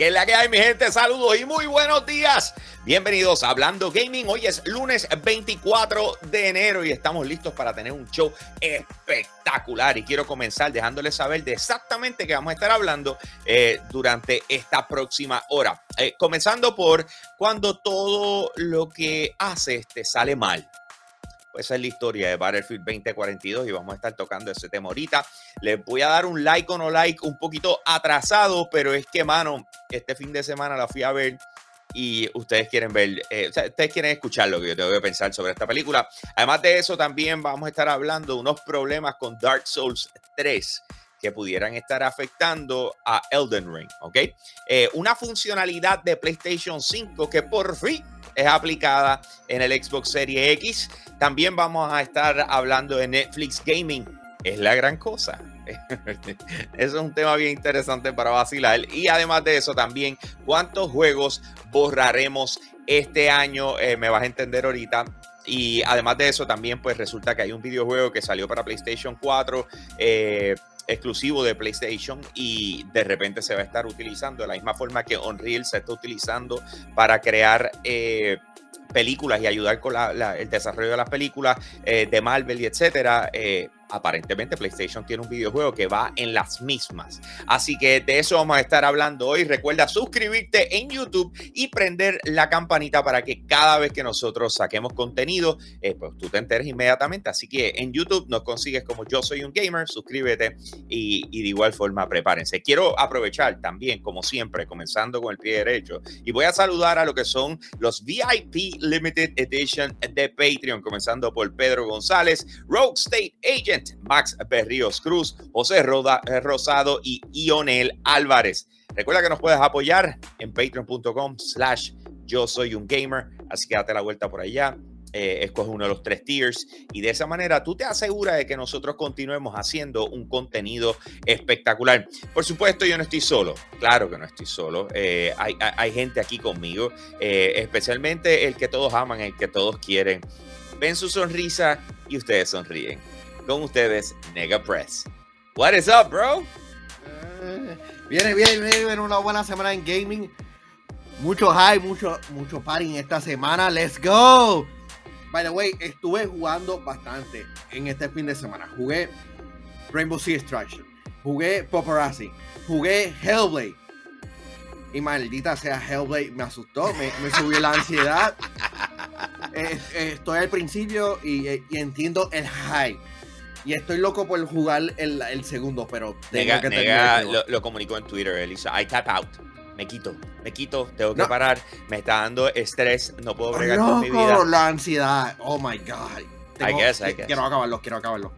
¿Qué es la que hay, mi gente? Saludos y muy buenos días. Bienvenidos a Hablando Gaming. Hoy es lunes 24 de enero y estamos listos para tener un show espectacular. Y quiero comenzar dejándoles saber de exactamente qué vamos a estar hablando eh, durante esta próxima hora. Eh, comenzando por cuando todo lo que haces te sale mal. Pues esa es la historia de Battlefield 2042 y vamos a estar tocando ese tema ahorita. Les voy a dar un like o no like un poquito atrasado, pero es que, mano, este fin de semana la fui a ver y ustedes quieren ver, eh, o sea, ustedes quieren escuchar lo que yo tengo que pensar sobre esta película. Además de eso, también vamos a estar hablando de unos problemas con Dark Souls 3 que pudieran estar afectando a Elden Ring, ¿ok? Eh, una funcionalidad de PlayStation 5 que por fin es aplicada en el Xbox Series X. También vamos a estar hablando de Netflix Gaming. Es la gran cosa. Eso es un tema bien interesante para vacilar. Y además de eso, también, ¿cuántos juegos borraremos este año? Eh, me vas a entender ahorita. Y además de eso, también, pues resulta que hay un videojuego que salió para PlayStation 4. Eh, exclusivo de PlayStation y de repente se va a estar utilizando de la misma forma que Unreal se está utilizando para crear eh, películas y ayudar con el desarrollo de las películas de Marvel y etcétera aparentemente PlayStation tiene un videojuego que va en las mismas. Así que de eso vamos a estar hablando hoy. Recuerda suscribirte en YouTube y prender la campanita para que cada vez que nosotros saquemos contenido, eh, pues tú te enteres inmediatamente. Así que en YouTube nos consigues como yo soy un gamer, suscríbete y, y de igual forma prepárense. Quiero aprovechar también, como siempre, comenzando con el pie derecho, y voy a saludar a lo que son los VIP Limited Edition de Patreon, comenzando por Pedro González, Rogue State Agent. Max Berríos Cruz, José Roda, eh, Rosado y Ionel Álvarez. Recuerda que nos puedes apoyar en patreon.com slash yo soy un gamer, así que date la vuelta por allá. Eh, escoge uno de los tres tiers y de esa manera tú te aseguras de que nosotros continuemos haciendo un contenido espectacular. Por supuesto, yo no estoy solo, claro que no estoy solo, eh, hay, hay, gente aquí conmigo, especialmente el que todos aman, el que todos quieren. Ven su sonrisa y ustedes sonríen con ustedes, Nega Press. What is up, bro? Eh, viene, viene, viene una buena semana en gaming. Mucho hype, mucho, mucho party esta semana. Let's go. By the way, estuve jugando bastante en este fin de semana. Jugué Rainbow Six Extraction. Jugué Paparazzi. Jugué Hellblade. Y maldita sea Hellblade, me asustó, me, subió la ansiedad. Eh, eh, estoy al principio y, y entiendo el hype y estoy loco por jugar el, el segundo, pero tengo que nega lo, lo, comunicó en Twitter, Elisa. I tap out. Me quito, me quito, tengo que parar. Me está dando estrés, no puedo bregar con mi vida. la ansiedad. Oh my God. I guess, I guess. Quiero acabarlo, quiero acabarlo.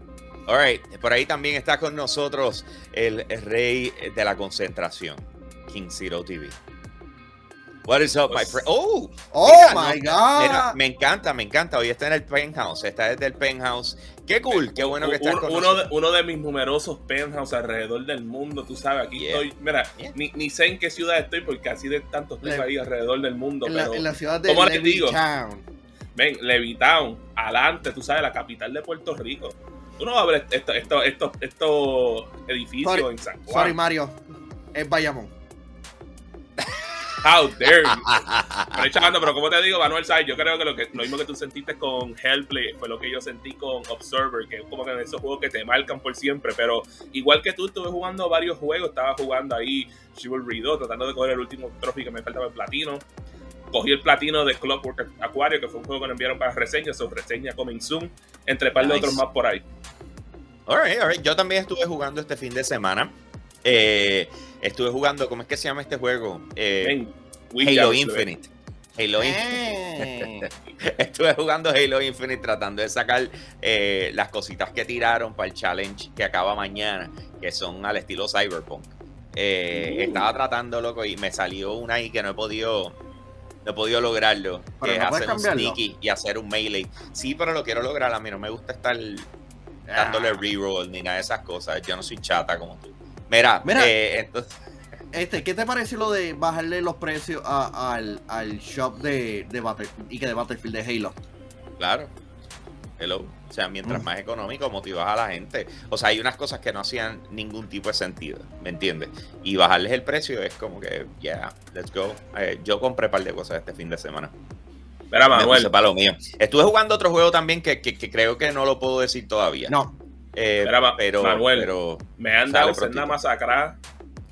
All por ahí también está con nosotros el, el rey de la concentración, King Zero TV. What is up, my friend? Oh, oh my God. me encanta, me encanta. Hoy está en el penthouse, está desde el penthouse. Qué cool, qué bueno que estás con uno de, uno de mis numerosos penthouse alrededor del mundo, tú sabes. Aquí estoy, mira, ni, ni, sé en qué ciudad estoy porque así de tantos estoy ahí alrededor del mundo. En, pero, la, en la ciudad de Levittown. Ven, Levittown, adelante, tú sabes, la capital de Puerto Rico. Tú no vas a ver estos esto, esto, esto edificios en San Juan. Sorry, Mario, es Bayamón. How dare you. Pero, chavando, pero como te digo, Manuel Sai, yo creo que lo, que lo mismo que tú sentiste con Hellplay fue lo que yo sentí con Observer, que es como que en esos juegos que te marcan por siempre. Pero igual que tú, estuve jugando varios juegos, estaba jugando ahí Chivalry 2, tratando de coger el último trophy que me faltaba el platino. Cogí el platino de Clockwork Aquario, que fue un juego que me enviaron para reseña, su reseña coming soon, entre par de otros más por ahí. Alright, alright. Yo también estuve jugando este fin de semana. Eh, estuve jugando, ¿cómo es que se llama este juego? Eh, Halo Infinite. Halo Infinite. estuve jugando Halo Infinite tratando de sacar eh, las cositas que tiraron para el challenge que acaba mañana, que son al estilo Cyberpunk. Uh. Estaba tratando, loco, y me salió una ahí que no he podido no he podido lograrlo. Que es hacer un sneaky y hacer un melee. Sí, pero lo quiero lograr. A mí no me gusta estar dándole ah. reroll ni nada de esas cosas. Yo no soy chata como tú. Mira, eh, entonces. Este, ¿qué te parece lo de bajarle los precios al, al, shop de, de Battlefield y que de Battlefield de Halo? Claro. Hello. O sea, mientras más económico motivas a la gente. O sea, hay unas cosas que no hacían ningún tipo de sentido, ¿me entiendes? Y bajarles el precio es como que, yeah, let's go. Eh, yo compré un par de cosas este fin de semana. Mira, Manuel. para lo mío. Estuve jugando otro juego también que, que, creo que no lo puedo decir todavía. No. Eh, pero, Manuel, pero me han dado una masacrada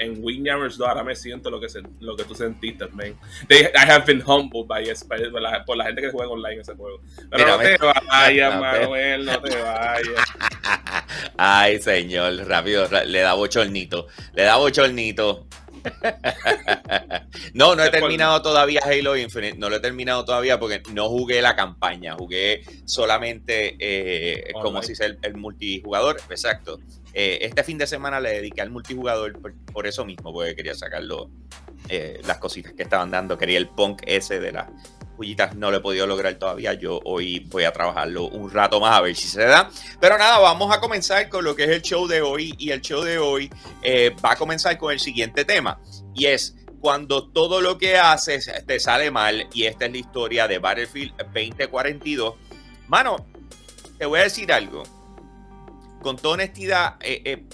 en Windjammers 2 ahora me siento lo que, lo que tú sentiste, man. I have been humbled by, por, la, por la gente que juega online ese juego. Pero no te vayas, Manuel, no te vayas. Ay, señor, rápido, le da bochornito. Le da bochornito. no, no he terminado todavía Halo Infinite, no lo he terminado todavía porque no jugué la campaña, jugué solamente eh, como si sea el, multijugador, exacto. Eh, este fin de semana le dediqué al multijugador por, eso mismo, porque quería sacarlo eh, las cositas que estaban dando, quería el punk ese de las pullitas, no lo he podido lograr todavía, yo hoy voy a trabajarlo un rato más a ver si se da. Pero nada, vamos a comenzar con lo que es el show de hoy y el show de hoy va a comenzar con el siguiente tema y es cuando todo lo que haces te sale mal y esta es la historia de Battlefield 2042. Mano, te voy a decir algo. Con toda honestidad, eh, eh,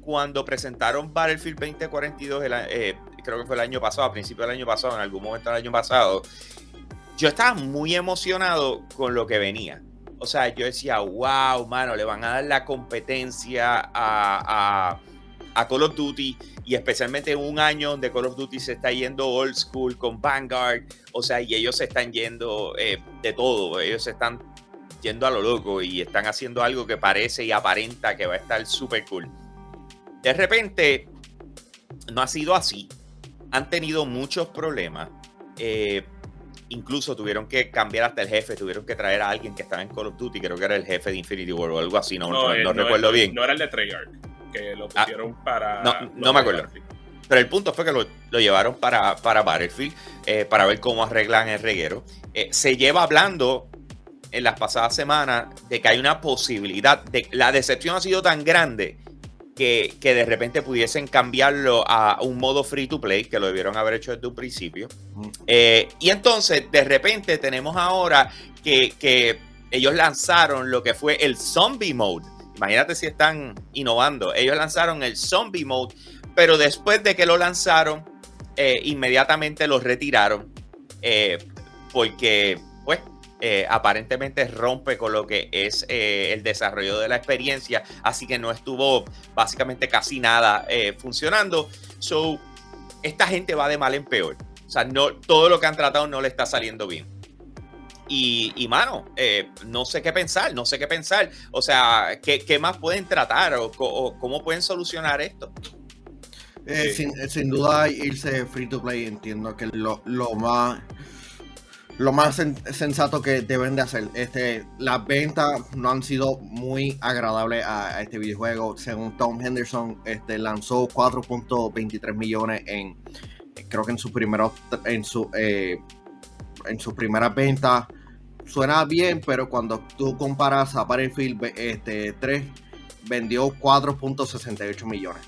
cuando presentaron Battlefield 2042, eh, creo que fue el año pasado, a principio del año pasado, en algún momento del año pasado, yo estaba muy emocionado con lo que venía. O sea, yo decía, wow, mano, le van a dar la competencia a, a, Call of Duty y especialmente en un año donde Call of Duty se está yendo old school con Vanguard, o sea, y ellos se están yendo eh, de todo, ellos se están yendo a lo loco y están haciendo algo que parece y aparenta que va a estar súper cool. De repente, no ha sido así, han tenido muchos problemas. Eh, incluso tuvieron que cambiar hasta el jefe, tuvieron que traer a alguien que estaba en Call of Duty, creo que era el jefe de Infinity War o algo así, no, no, no, recuerdo bien. No era el de Treyarch lo ah, pusieron para. No, me acuerdo. Pero el punto fue que lo, llevaron para, para Battlefield, eh, para ver cómo arreglan el reguero. Eh, se lleva hablando en las pasadas semanas de que hay una posibilidad, de la decepción ha sido tan grande que, de repente pudiesen cambiarlo a un modo free to play, que lo debieron haber hecho desde un principio. Eh, y entonces, de repente, tenemos ahora que, que ellos lanzaron lo que fue el zombie mode Imagínate si están innovando. Ellos lanzaron el Zombie Mode, pero después de que lo lanzaron, eh, inmediatamente lo retiraron eh, porque, pues, eh, aparentemente rompe con lo que es el desarrollo de la experiencia, así que no estuvo básicamente casi nada funcionando. So, esta gente va de mal en peor. O sea, no, todo lo que han tratado no le está saliendo bien. Y, mano, eh, no sé qué pensar, no sé qué pensar. O sea, ¿qué, más pueden tratar o, cómo pueden solucionar esto? Eh, sin, duda irse free to play entiendo que lo, más lo más sensato que deben de hacer. Este, las ventas no han sido muy agradables a, este videojuego. Según Tom Henderson, este, lanzó 4.23 millones en creo que en su primero en su eh, en sus primeras ventas suena bien, pero cuando tú comparas a Battlefield este, 3, vendió 4.68 millones.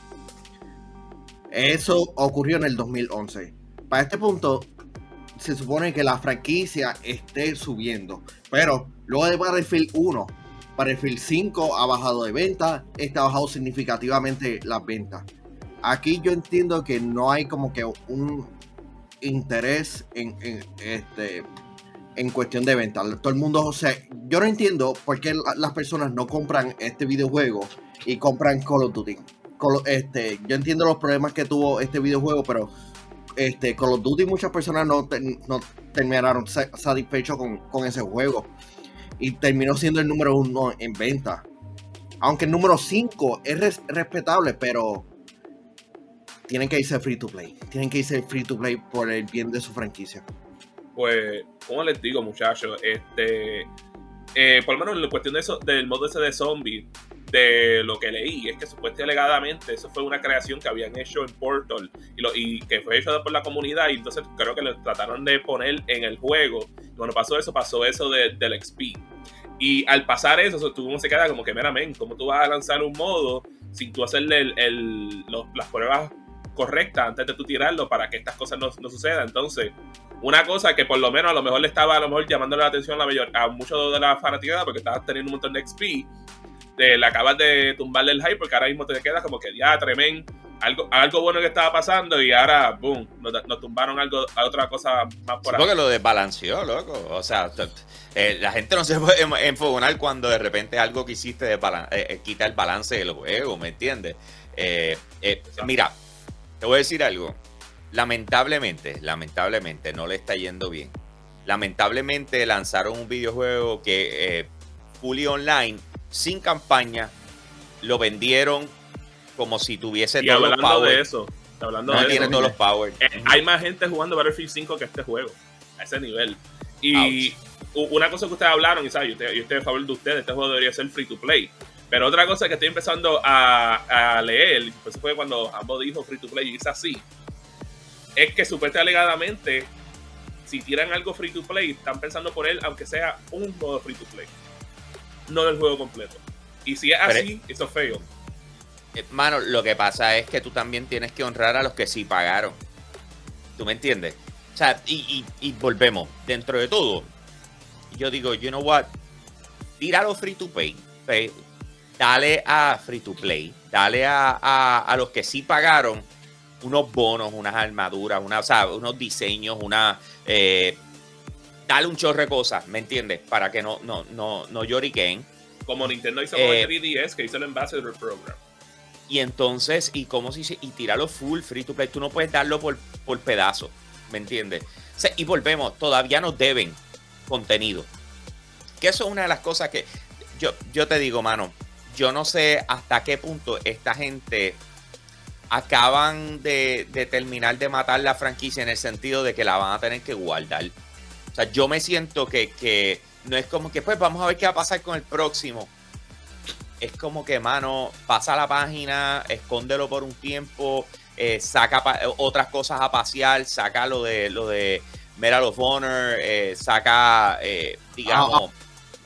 Eso ocurrió en el 2011. Para este punto, se supone que la franquicia esté subiendo. Pero luego de Battlefield 1, Battlefield 5 ha bajado de venta, está bajado significativamente las ventas. Aquí yo entiendo que no hay como que un interés en, este en cuestión de venta. Todo el mundo, o sea, yo no entiendo por qué las personas no compran este videojuego y compran Call of Duty. este, yo entiendo los problemas que tuvo este videojuego, pero este, Call of Duty muchas personas no, no terminaron satisfechos con, con, ese juego. Y terminó siendo el número uno en venta. Aunque el número 5 es respetable, pero tienen que irse free to play. Tienen que irse free to play por el bien de su franquicia. Pues, como les digo, muchachos, este. Eh, por lo menos en la cuestión de eso, del modo ese de zombie, de lo que leí, es que supuestamente alegadamente eso fue una creación que habían hecho en Portal y, lo, y que fue hecho por la comunidad y entonces creo que lo trataron de poner en el juego. Y cuando pasó eso, pasó eso del XP. Y al pasar eso, tú uno se queda como que, meramente, ¿cómo tú vas a lanzar un modo sin tú hacerle el, las pruebas correcta antes de tú tirarlo para que estas cosas no, no sucedan. Entonces, una cosa que por lo menos a lo mejor le estaba a lo mejor llamando la atención a, la mayor, a muchos de la fanaticada porque estabas teniendo un montón de XP. Le acabas de tumbarle el hype porque ahora mismo te quedas como que ya tremendo. Algo, algo bueno que estaba pasando y ahora, boom, nos, tumbaron algo, a otra cosa más por ahí. Porque lo desbalanceó, loco. O sea, eh, la gente no se puede enfogonar cuando de repente algo que hiciste eh, eh, quita el balance del juego, ¿me entiendes? mira, te voy a decir algo lamentablemente, lamentablemente no le está yendo bien. Lamentablemente lanzaron un videojuego que fully online, sin campaña, lo vendieron como si tuviese todos los power. de eso, hablando no tiene todos los power. Eh, hay más gente jugando Battlefield 5 que este juego, a ese nivel. Y una cosa que ustedes hablaron, y ¿sabes? yo, estoy, a favor de ustedes, este juego debería ser free to play. Pero otra cosa que estoy empezando a, leer, pues fue cuando ambos dijo free to play, y es así es que supuestamente alegadamente, si tiran algo free to play, están pensando por él, aunque sea un modo free to play, no del juego completo. Y si es así, eso es feo. Eh, mano, lo que pasa es que tú también tienes que honrar a los que sí pagaron. ¿Tú me entiendes? O sea, y, volvemos, dentro de todo, yo digo, you know what, tíralo free to play, dale a free to play, dale a, a los que sí pagaron unos bonos, unas armaduras, una, unos diseños, una. Eh, dale un chorro de cosas, ¿me entiendes? Para que no, no, no, no lloriquen. Como Nintendo hizo con el 3DS, que hizo el Ambassador Program. Y entonces, y cómo se dice, y tíralo full, free to play. Tú no puedes darlo por, por pedazo, ¿me entiendes? y volvemos, todavía nos deben contenido. Que eso es una de las cosas que yo, yo te digo, mano, yo no sé hasta qué punto esta gente acaban de, terminar de matar la franquicia en el sentido de que la van a tener que guardar. O sea, yo me siento que, no es como que, pues vamos a ver qué va a pasar con el próximo. Es como que, mano, pasa la página, escóndelo por un tiempo, eh, saca otras cosas a pasear, saca lo de lo de Medal of Honor, eh, saca, eh, digamos.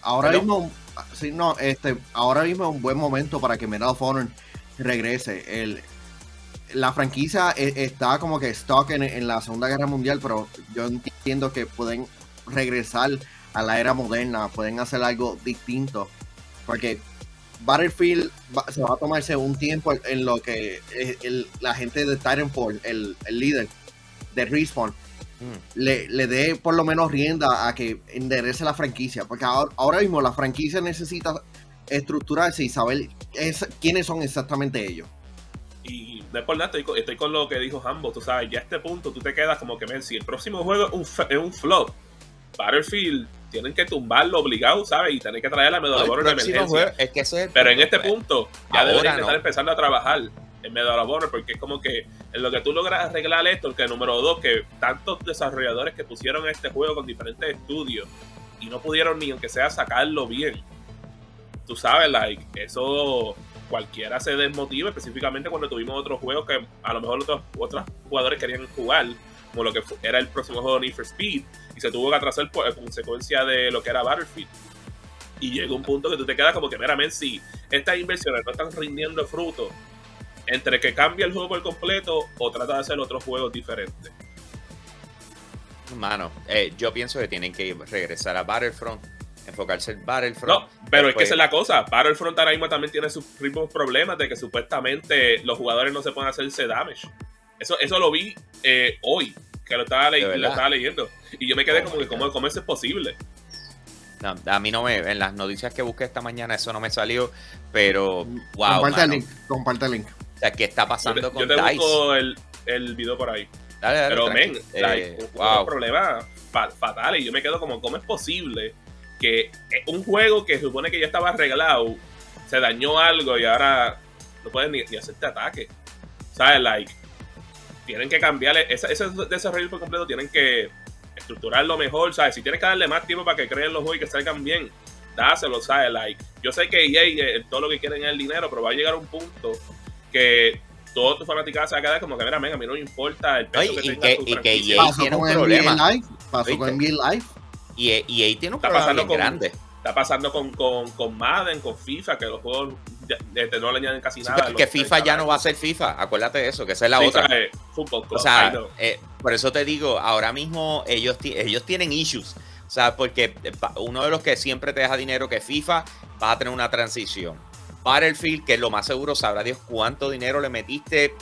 ahora mismo, sí, no, este, ahora mismo es un buen momento para que Medal of Honor regrese. El, la franquicia está como que stock en, la Segunda Guerra Mundial, pero yo entiendo que pueden regresar a la era moderna, pueden hacer algo distinto, porque Battlefield se va a tomarse un tiempo en lo que la gente de Titanfall, el, el líder de Respawn, mm. le, dé por lo menos rienda a que enderece la franquicia, porque ahora, mismo la franquicia necesita estructurarse y saber quiénes son exactamente ellos. Y no es por nada, estoy, con lo que dijo Hambo, tú sabes, ya a este punto tú te quedas como que, ven, si el próximo juego es un, es un flop, Battlefield tienen que tumbarlo obligado, ¿sabes? Y tienen que traer la Medalla de emergencia. es que Pero en este punto ya deberían estar empezando a trabajar en Medalla de porque es como que en lo que tú logras arreglar esto, que número dos, que tantos desarrolladores que pusieron este juego con diferentes estudios y no pudieron ni aunque sea sacarlo bien. Tú sabes, like, eso cualquiera se desmotiva, específicamente cuando tuvimos otros juegos que a lo mejor otros, otros jugadores querían jugar, como lo que era el próximo juego de Need for Speed, y se tuvo que atrasar por consecuencia de lo que era Battlefield. Y llega un punto que tú te quedas como que, meramente si estas inversiones no están rindiendo fruto, entre que cambia el juego por completo o trata de hacer otros juegos diferentes. Mano, eh, yo pienso que tienen que regresar a Battlefront enfocarse en Battlefront. No, pero es que esa es la cosa. Battlefront ahora mismo también tiene sus mismos problemas de que supuestamente los jugadores no se pueden hacerse damage. Eso, eso lo vi eh, hoy, que lo estaba, leyendo. Y yo me quedé como que, ¿cómo, ¿cómo, eso es posible? No, a mí no me. En las noticias que busqué esta mañana, eso no me salió. Pero, wow. Comparte el link. Comparte el link. O sea, ¿qué está pasando con Yo te busco el, el video por ahí. pero, men, eh, un problema fatal. Y yo me quedo como, ¿cómo es posible que un juego que supone que ya estaba arreglado, se dañó algo y ahora no pueden ni, hacerte ataque. ¿Sabes? Like, tienen que cambiarle, ese, ese desarrollo por completo tienen que estructurarlo mejor, ¿sabes? Si tienes que darle más tiempo para que creen los juegos y que salgan bien, dáselo, ¿sabes? Like, yo sé que EA eh, todo lo que quieren es el dinero, pero va a llegar un punto que todos tus fanáticos se van a quedar como que, mira, a mí no me importa el peso que tenga tu y que EA tiene un problema. Pasó con NBA Live. Y, ahí tiene un problema grande. Está pasando con, con, con Madden, con FIFA, que los juegos este, no le añaden casi Sí, nada. que FIFA ya no va a ser FIFA. Acuérdate de eso, que esa es la otra. Fútbol Club, O sea, eh, por eso te digo, ahora mismo ellos, ellos tienen issues. O sea, porque eh, uno de los que siempre te deja dinero que es FIFA, vas a tener una transición. Battlefield, que lo más seguro, sabrá Dios cuánto dinero le metiste,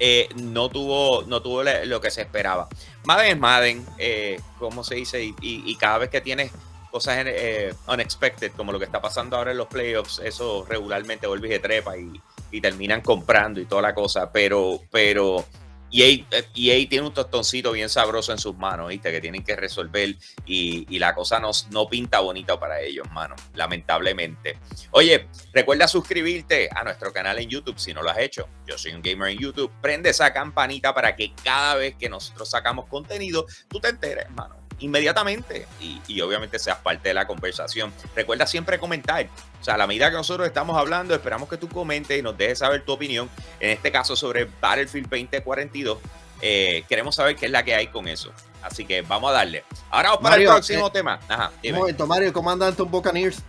eh, no tuvo, no tuvo lo que se esperaba. Madden es Madden, eh, como se dice, y, y- y cada vez que tienes cosas eh, unexpected, como lo que está pasando ahora en los playoffs, eso regularmente vuelve y se trepa y, y terminan comprando y toda la cosa, pero, pero Eh, EA tiene un tostoncito bien sabroso en sus manos, ¿viste? Que tienen que resolver y, y la cosa no, no pinta bonita para ellos, mano, lamentablemente. Oye, recuerda suscribirte a nuestro canal en YouTube si no lo has hecho. Yo soy un gamer en YouTube. Prende esa campanita para que cada vez que nosotros sacamos contenido, tú te enteres, mano. Inmediatamente y, y obviamente seas parte de la conversación. Recuerda siempre comentar. O sea, a la medida que nosotros estamos hablando, esperamos que tú comentes y nos dejes saber tu opinión. En este caso, sobre Battlefield 2042. Eh, queremos saber qué es la que hay con eso. Así que vamos a darle. Ahora vamos para Mario, el próximo eh, tema. Ajá, Un momento, Mario, ¿cómo andan tus Buccaneers?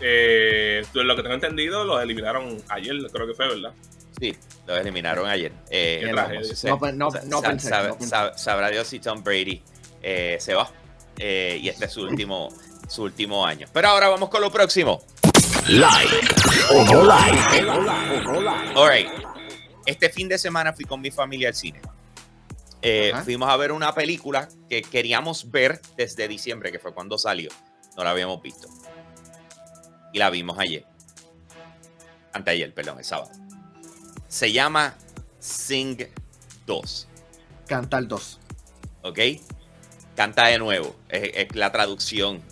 Eh, lo que tengo entendido, los eliminaron ayer, creo que fue, ¿verdad? Sí, los eliminaron ayer. Eh, No, no, pensé, sabrá Dios si Tom Brady eh, se va. Eh, y este es su último, su último año. Pero ahora vamos con lo próximo. Like o no like. All right. Este fin de semana fui con mi familia al cine. Eh, fuimos a ver una película que queríamos ver desde diciembre, que fue cuando salió. No la habíamos visto. Y la vimos ayer. Anteayer, perdón, el sábado. Se llama Sing 2. Cantar 2. ¿Ok? Canta de nuevo. Es, la traducción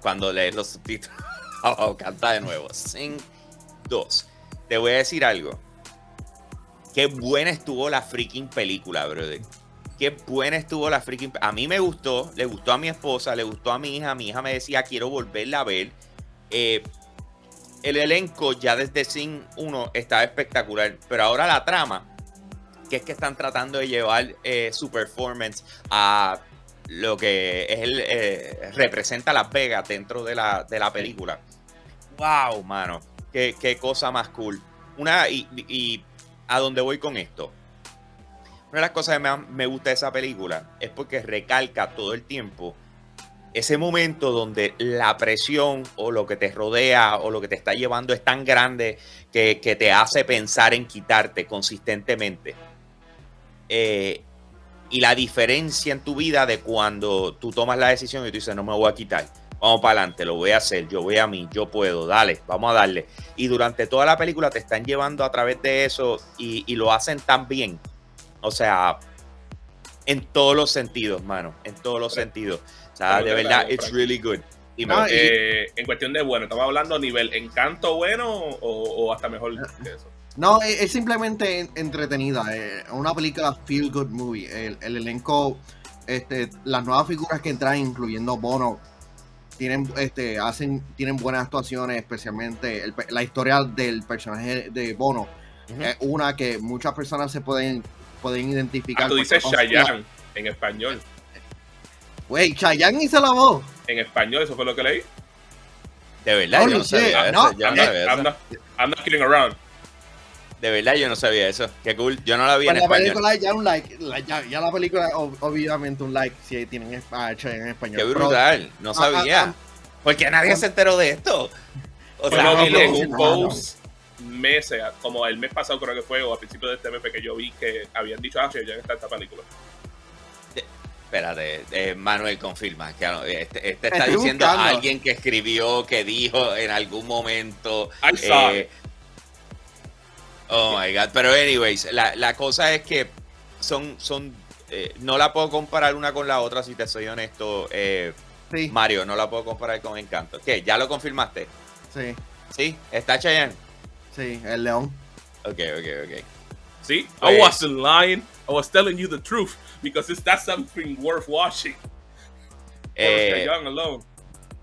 cuando lees los subtítulos. Oh, canta de nuevo. Sing 2. Te voy a decir algo. Qué buena estuvo la freaking película, brother. Qué buena estuvo la freaking A mí me gustó, le gustó a mi esposa, le gustó a mi hija. Mi hija me decía, quiero volverla a ver. Eh, el elenco ya desde Sing 1 estaba espectacular, pero ahora la trama, que es que están tratando de llevar eh, su performance a lo que es el, eh, representa Las Vegas dentro de la, de la película. Wow, mano, qué, qué cosa más cool. Una, y, y a dónde voy con esto. Una de las cosas que me, me gusta de esa película es porque recalca todo el tiempo ese momento donde la presión o lo que te rodea o lo que te está llevando es tan grande que, que te hace pensar en quitarte consistentemente. Eh, y la diferencia en tu vida de cuando tú tomas la decisión y tú dices, no me voy a quitar, vamos para adelante, lo voy a hacer, yo voy a mí, yo puedo, dale, vamos a darle. Y durante toda la película te están llevando a través de eso y, y lo hacen tan bien. O sea, en todos los sentidos, mano, en todos los sentidos. O sea, Pero de verdad, it's Frank. really good. No, y- Eh, en cuestión de bueno, estamos hablando a nivel encanto bueno o, o hasta mejor que eso. No, es, es simplemente en- entretenida. Es una película feel good movie. El, el elenco, este, las nuevas figuras que entran, incluyendo Bono, tienen, este, hacen, tienen buenas actuaciones, especialmente el la historia del personaje de Bono. Es una que muchas personas se pueden, pueden identificar. Ah, tú dices Chayanne en español. Güey, Chayanne hizo la voz. En español, eso fue lo que leí. de verdad, yo no shit, sabía no, yo no I'm, sabía not, eso. I'm, not, I'm not kidding around. De verdad, yo no sabía eso. Qué cool. Yo no la vi en Pues la español. película ya un like. la- ya, ya la película, ob- obviamente, un like si tienen a Chayanne en español. Qué Pero- brutal. No Ah, sabía. ah, Porque nadie se enteró de esto. O sea, no, no, en no, un no. post meses, como el mes pasado creo que fue, o a principios de este mes que yo vi que habían dicho, ah, ya está esta película. Espérate, eh, Manuel confirma. Que, no, este, este está Estoy diciendo a buscando. alguien que escribió, que dijo en algún momento. I saw eh, it. Oh my God. Pero, anyways, la, la cosa es que son. son eh, no la puedo comparar una con la otra, si te soy honesto. eh, Sí, Mario, no la puedo comparar con Encanto. ¿Qué? ¿Ya lo confirmaste? sí, ¿Sí? ¿Está Chayanne? sí, el león. Ok, ok, ok. See, Pues- I wasn't lying. I was telling you the truth because it's that's something worth watching. Eh, Young alone.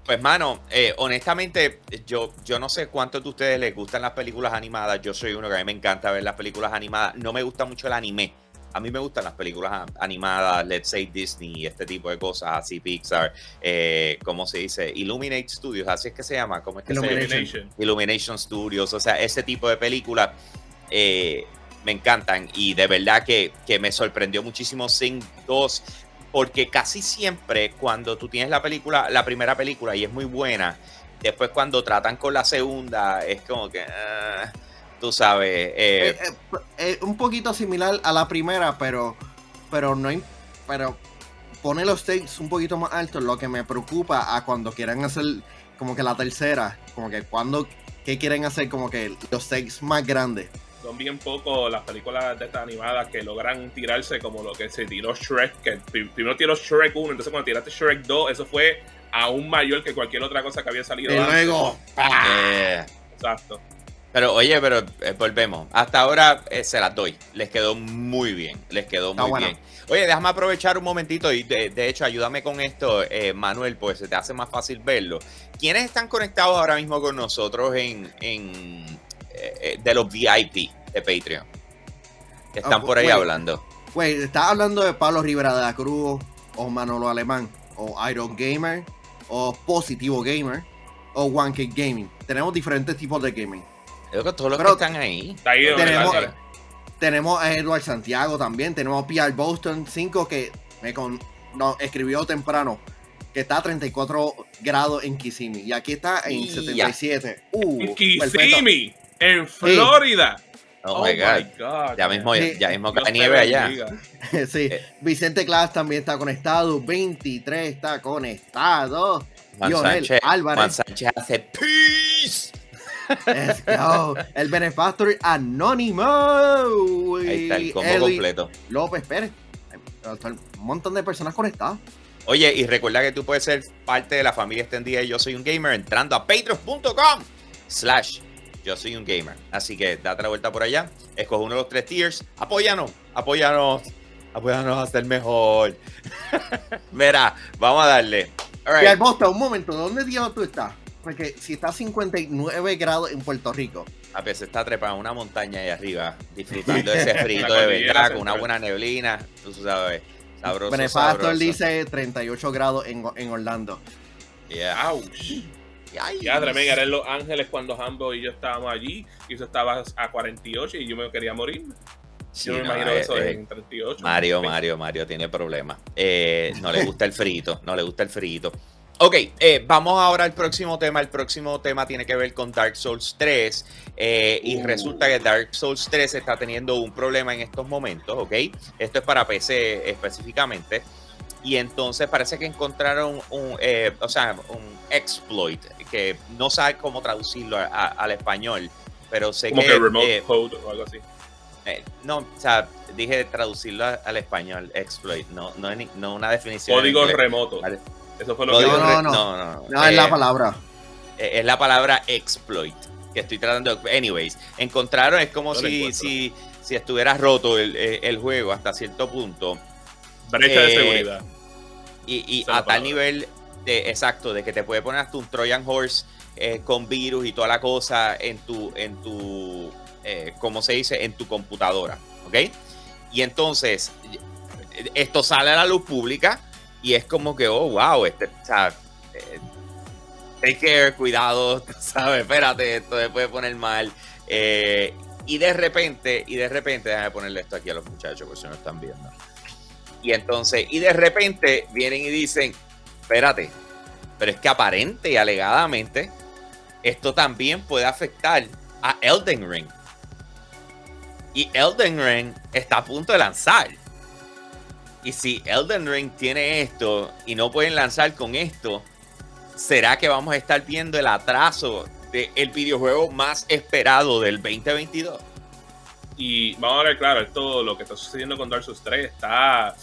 Pues mano, eh, honestamente, yo, yo no sé cuántos de ustedes les gustan las películas animadas. Yo soy uno que a mí me encanta ver las películas animadas. No me gusta mucho el anime. a mí me gustan las películas animadas, let's say Disney este tipo de cosas, así Pixar, eh, ¿cómo se dice? Illuminate Studios, así es que se llama, ¿cómo es que se Illumination. Illumination. Illumination Studios, o sea, ese tipo de películas eh, me encantan y de verdad que, que me sorprendió muchísimo Sing 2 porque casi siempre cuando tú tienes la película, la primera película y es muy buena, después cuando tratan con la segunda es como que, ah, tú sabes, eh, Eh, eh, eh, un poquito similar a la primera, pero, pero no pero pone los stakes un poquito más altos, lo que me preocupa a cuando quieran hacer como que la tercera, como que cuando que quieren hacer como que los stakes más grandes. Son bien pocos las películas de estas animadas que logran tirarse como lo que se tiró Shrek, que pri- primero tiró Shrek 1, entonces cuando tiraste Shrek 2, eso fue aún mayor que cualquier otra cosa que había salido. Y antes. luego, eh, Exacto. pero oye, pero eh, volvemos. Hasta ahora eh, se las doy. Les quedó muy bien. Les quedó Está muy bueno. bien. Oye, déjame aprovechar un momentito y de, de hecho ayúdame con esto, eh, Manuel, pues se te hace más fácil verlo. ¿Quiénes están conectados ahora mismo con nosotros en, en eh, de los VIP de Patreon? Que están Ah, por ahí wait. hablando. Güey, ¿estás hablando de Pablo Rivera de la Cruz, o Manolo Alemán, o Iron Gamer, o Positivo Gamer, o One Cake Gaming? Tenemos diferentes tipos de gaming. Creo que todos los Pero- que están ahí. Está ahí donde Tenemos-. Tenemos a Edward Santiago también, tenemos a PR Boston 5 que me con, no, escribió temprano que está a 34 grados en Kissimmee y aquí está en Ya. 77. Uh. Kissimmee, en Florida. Oh, my God. God. Ya mismo, Sí. ya mismo cae nieve allá. sí, Eh. Vicente Class también está conectado, 23 está conectado. Juan Lionel Sánchez, Álvarez. Juan Sánchez hace peace. Let's go. El Benefactor Anónimo. Ahí está el combo Eli completo. López Pérez. Un montón de personas conectadas. Oye, y recuerda que tú puedes ser parte de la familia extendida de Yo Soy Un Gamer entrando a patreon.com slash Yo Soy Un Gamer. Así que date la vuelta por allá, escoge uno de los tres tiers, apóyanos, apóyanos, apóyanos a ser mejor. Mira, vamos a darle. All right. Bosta, un momento, ¿dónde diablos tú estás? Porque si está a 59 grados en Puerto Rico, A veces está trepado en una montaña ahí arriba, disfrutando de ese frito de verdad, con una buena neblina, tú sabes, sabroso, Benefactor sabroso. dice 38 grados en, en Orlando. Yeah. Ouch. Ay. Ya, tremendo, era en Los Ángeles cuando Hambo y yo estábamos allí y eso estaba a 48 y yo me quería morir. Sí, yo me no, imagino eh, eso eh, en 38. Mario, Mario, Mario tiene problemas. Eh, no le gusta el frito, no le gusta el frito. Ok, eh, vamos ahora al próximo tema. El próximo tema tiene que ver con Dark Souls 3. eh, y Uh. resulta que Dark Souls 3 está teniendo un problema en estos momentos, ¿ok? Esto es para PC específicamente. Y entonces parece que encontraron un, eh, o sea, un exploit que no sabe cómo traducirlo a- a- al español, pero sé Como que, que remote eh, code o algo así. eh, no, o sea, dije traducirlo a- al español, exploit, no, no, ni- no una definición. Código remoto. Vale. Eso fue lo Código que No, no, no. no, no, no. No es la Eh, palabra. eh, Es la palabra exploit que estoy tratando de. Anyways, encontraron, es como si, si, si estuviera roto el, el- el juego hasta cierto punto. brecha de seguridad. Y, y a tal palabra. nivel exacto, de que te puede poner hasta un Trojan Horse eh, con virus y toda la cosa en tu, en tu, eh, ¿cómo se dice? En tu computadora, ¿ok? Y entonces, esto sale a la luz pública y es como que, oh, wow, este, o sea, eh, take care, cuidado, ¿sabes? Espérate, esto se puede poner mal. Y de repente, y de repente, déjame ponerle esto aquí a los muchachos, porque si no están viendo. Y entonces, y de repente vienen y dicen, espérate, pero es que aparente y alegadamente esto también puede afectar a Elden Ring. Y Elden Ring está a punto de lanzar. Y si Elden Ring tiene esto y no pueden lanzar con esto, ¿será que vamos a estar viendo el atraso del videojuego más esperado del 2022? Y vamos a ver, claro, esto, lo que está sucediendo con Dark Souls 3 está,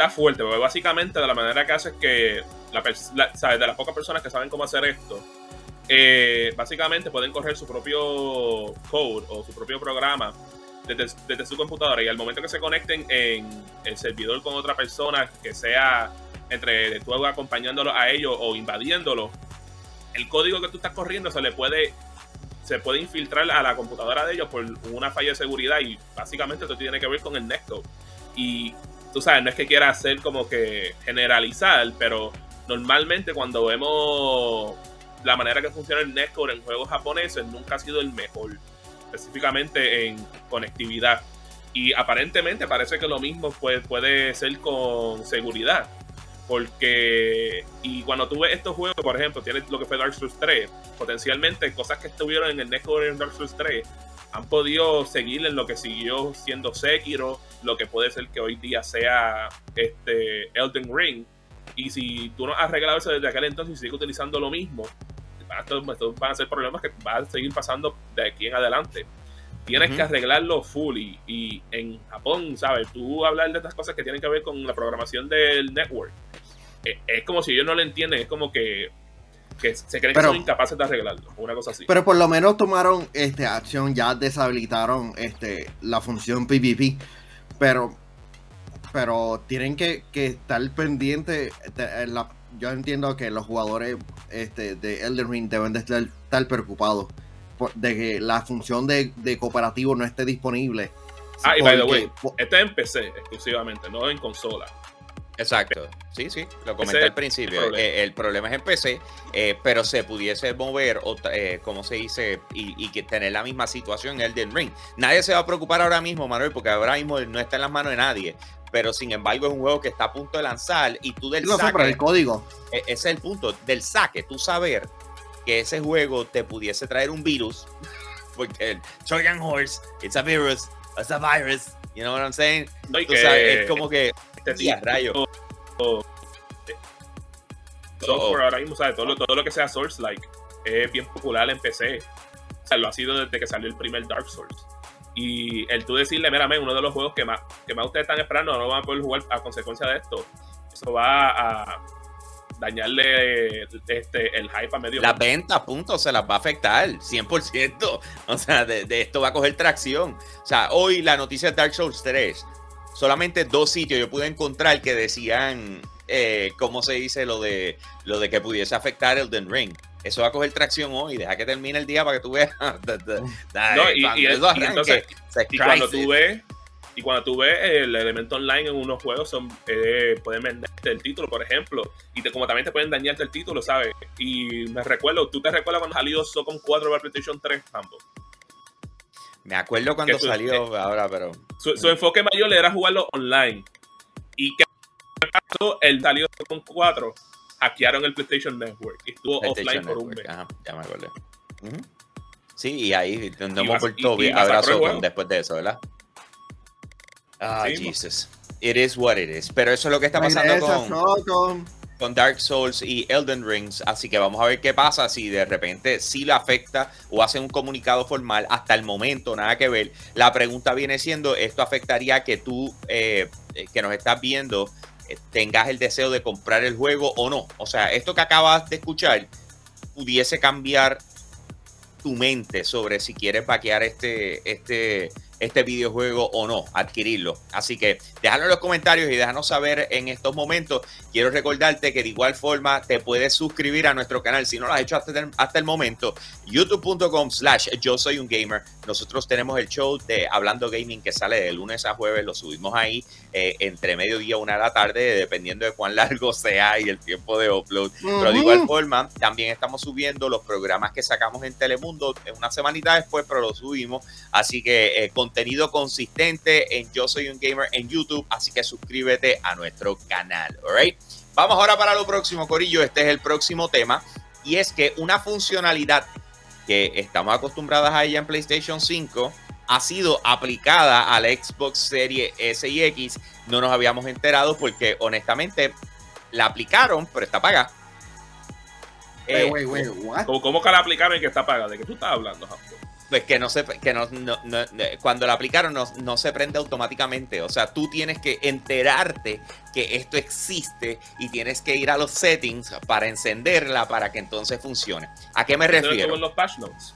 está fuerte, porque básicamente de la manera que hace que, la, la- ¿sabes? de las pocas personas que saben cómo hacer esto, eh, básicamente pueden correr su propio code o su propio programa desde, desde su computadora y al momento que se conecten en el servidor con otra persona, que sea entre tú acompañándolo a ellos o invadiéndolo, el código que tú estás corriendo se le puede se puede infiltrar a la computadora de ellos por una falla de seguridad y básicamente esto tiene que ver con el netcode. Y tú sabes, no es que quiera hacer como que generalizar, pero normalmente cuando vemos la manera que funciona el netcore en juegos japoneses, nunca ha sido el mejor, específicamente en conectividad. Y aparentemente parece que lo mismo puede, puede ser con seguridad. Porque, y cuando tú ves estos juegos, por ejemplo, tienes lo que fue Dark Souls 3, potencialmente cosas que estuvieron en el netcore en Dark Souls 3 han podido seguir en lo que siguió siendo Sekiro, lo que puede ser que hoy día sea este Elden Ring. Y si tú no has arreglado eso desde aquel entonces y sigues utilizando lo mismo, estos van a ser problemas que van a seguir pasando de aquí en adelante. Tienes que arreglarlo full y, en Japón, ¿sabes? Tú hablar de estas cosas que tienen que ver con la programación del network. Eh, es, como si ellos no lo entienden, es como que que se creen que son incapaces de arreglarlo, una cosa así. Pero por lo menos tomaron este acción, ya deshabilitaron este la función PvP, pero pero tienen que, estar pendientes. yo entiendo que los jugadores este, de Elden Ring deben de estar, preocupados de que la función de, cooperativo no esté disponible. Ah, y by the way, este es en PC exclusivamente, no en consola. Exacto. Sí, sí, lo comenté al principio. Eh, el problema es en PC, eh, pero se pudiese mover, eh, como se dice, y, que tener la misma situación en Elden Ring. Nadie se va a preocupar ahora mismo, Manuel, porque ahora mismo no está en las manos de nadie. Pero sin embargo es un juego que está a punto de lanzar y tú del saque... el código. E, ese es el punto, del saque, tú saber que ese juego te pudiese traer un virus, porque el Trojan Horse, it's a virus, it's a virus, you know what I'm saying? es como que este rayo. Software ahora mismo, ¿sabes? Todo, lo, todo lo que sea Source like es bien popular en PC. O sea, lo ha sido desde que salió el primer Dark Souls. Y el tú decirle, mira, uno de los juegos que más, que más ustedes están esperando no van a poder jugar a consecuencia de esto. Eso va a dañarle este, el hype a medio. Las ventas, punto, se las va a afectar, 100%. O sea, de, de, esto va a coger tracción. O sea, hoy la noticia de Dark Souls 3 solamente dos sitios yo pude encontrar que decían, eh, ¿cómo se dice lo de, lo de que pudiese afectar el Den Ring? Eso va a coger tracción hoy, deja que termine el día para que tú veas. no, y, entonces, y cuando tú ves y cuando tú ves el elemento online en unos juegos, son, eh, pueden venderte el título, por ejemplo. Y como también te pueden dañarte el título, ¿sabes? Y me recuerdo, ¿tú te recuerdas cuando salió Socom 4 para PlayStation 3, ambos? Me acuerdo cuando salió ahora, pero. Su, enfoque mayor era jugarlo online. ¿Y qué pasó? Él salió con 4. Hackearon el PlayStation Network. Y estuvo offline por un mes. ya me acuerdo. Sí, y ahí nos hemos vuelto abrazo después de eso, ¿verdad? Ah, Jesus. It is what it is. Pero eso es lo que está pasando con con Dark Souls y Elden Rings, así que vamos a ver qué pasa si de repente sí le afecta o hace un comunicado formal. Hasta el momento, nada que ver. La pregunta viene siendo, ¿esto afectaría que tú, eh, que nos estás viendo, eh, tengas el deseo de comprar el juego o no? O sea, esto que acabas de escuchar pudiese cambiar tu mente sobre si quieres vaquear este, este, este videojuego o no, adquirirlo. Así que déjalo en los comentarios y déjanos saber en estos momentos. Quiero recordarte que de igual forma te puedes suscribir a nuestro canal si no lo has hecho hasta el, hasta el momento. youtube.com slash yo soy un gamer. Nosotros tenemos el show de Hablando Gaming que sale de lunes a jueves. Lo subimos ahí eh, entre mediodía una de la tarde, dependiendo de cuán largo sea y el tiempo de upload. Pero de igual forma, también estamos subiendo los programas que sacamos en Telemundo una semanita después, pero lo subimos. Así que eh, contenido consistente en Yo Soy un Gamer en YouTube, así que suscríbete a nuestro canal, alright. Vamos ahora para lo próximo, Corillo. Este es el próximo tema y es que una funcionalidad que estamos acostumbradas a ella en PlayStation 5 ha sido aplicada a la Xbox Series S y X. No nos habíamos enterado porque honestamente la aplicaron, pero está pagada. Eh, ¿Cómo, que la aplicaron y que está pagada? ¿De qué tú estás hablando, pues que no se que no, cuando la aplicaron no, se prende automáticamente. O sea, tú tienes que enterarte que esto existe y tienes que ir a los settings para encenderla para que entonces funcione. ¿A qué me refiero? los patch notes?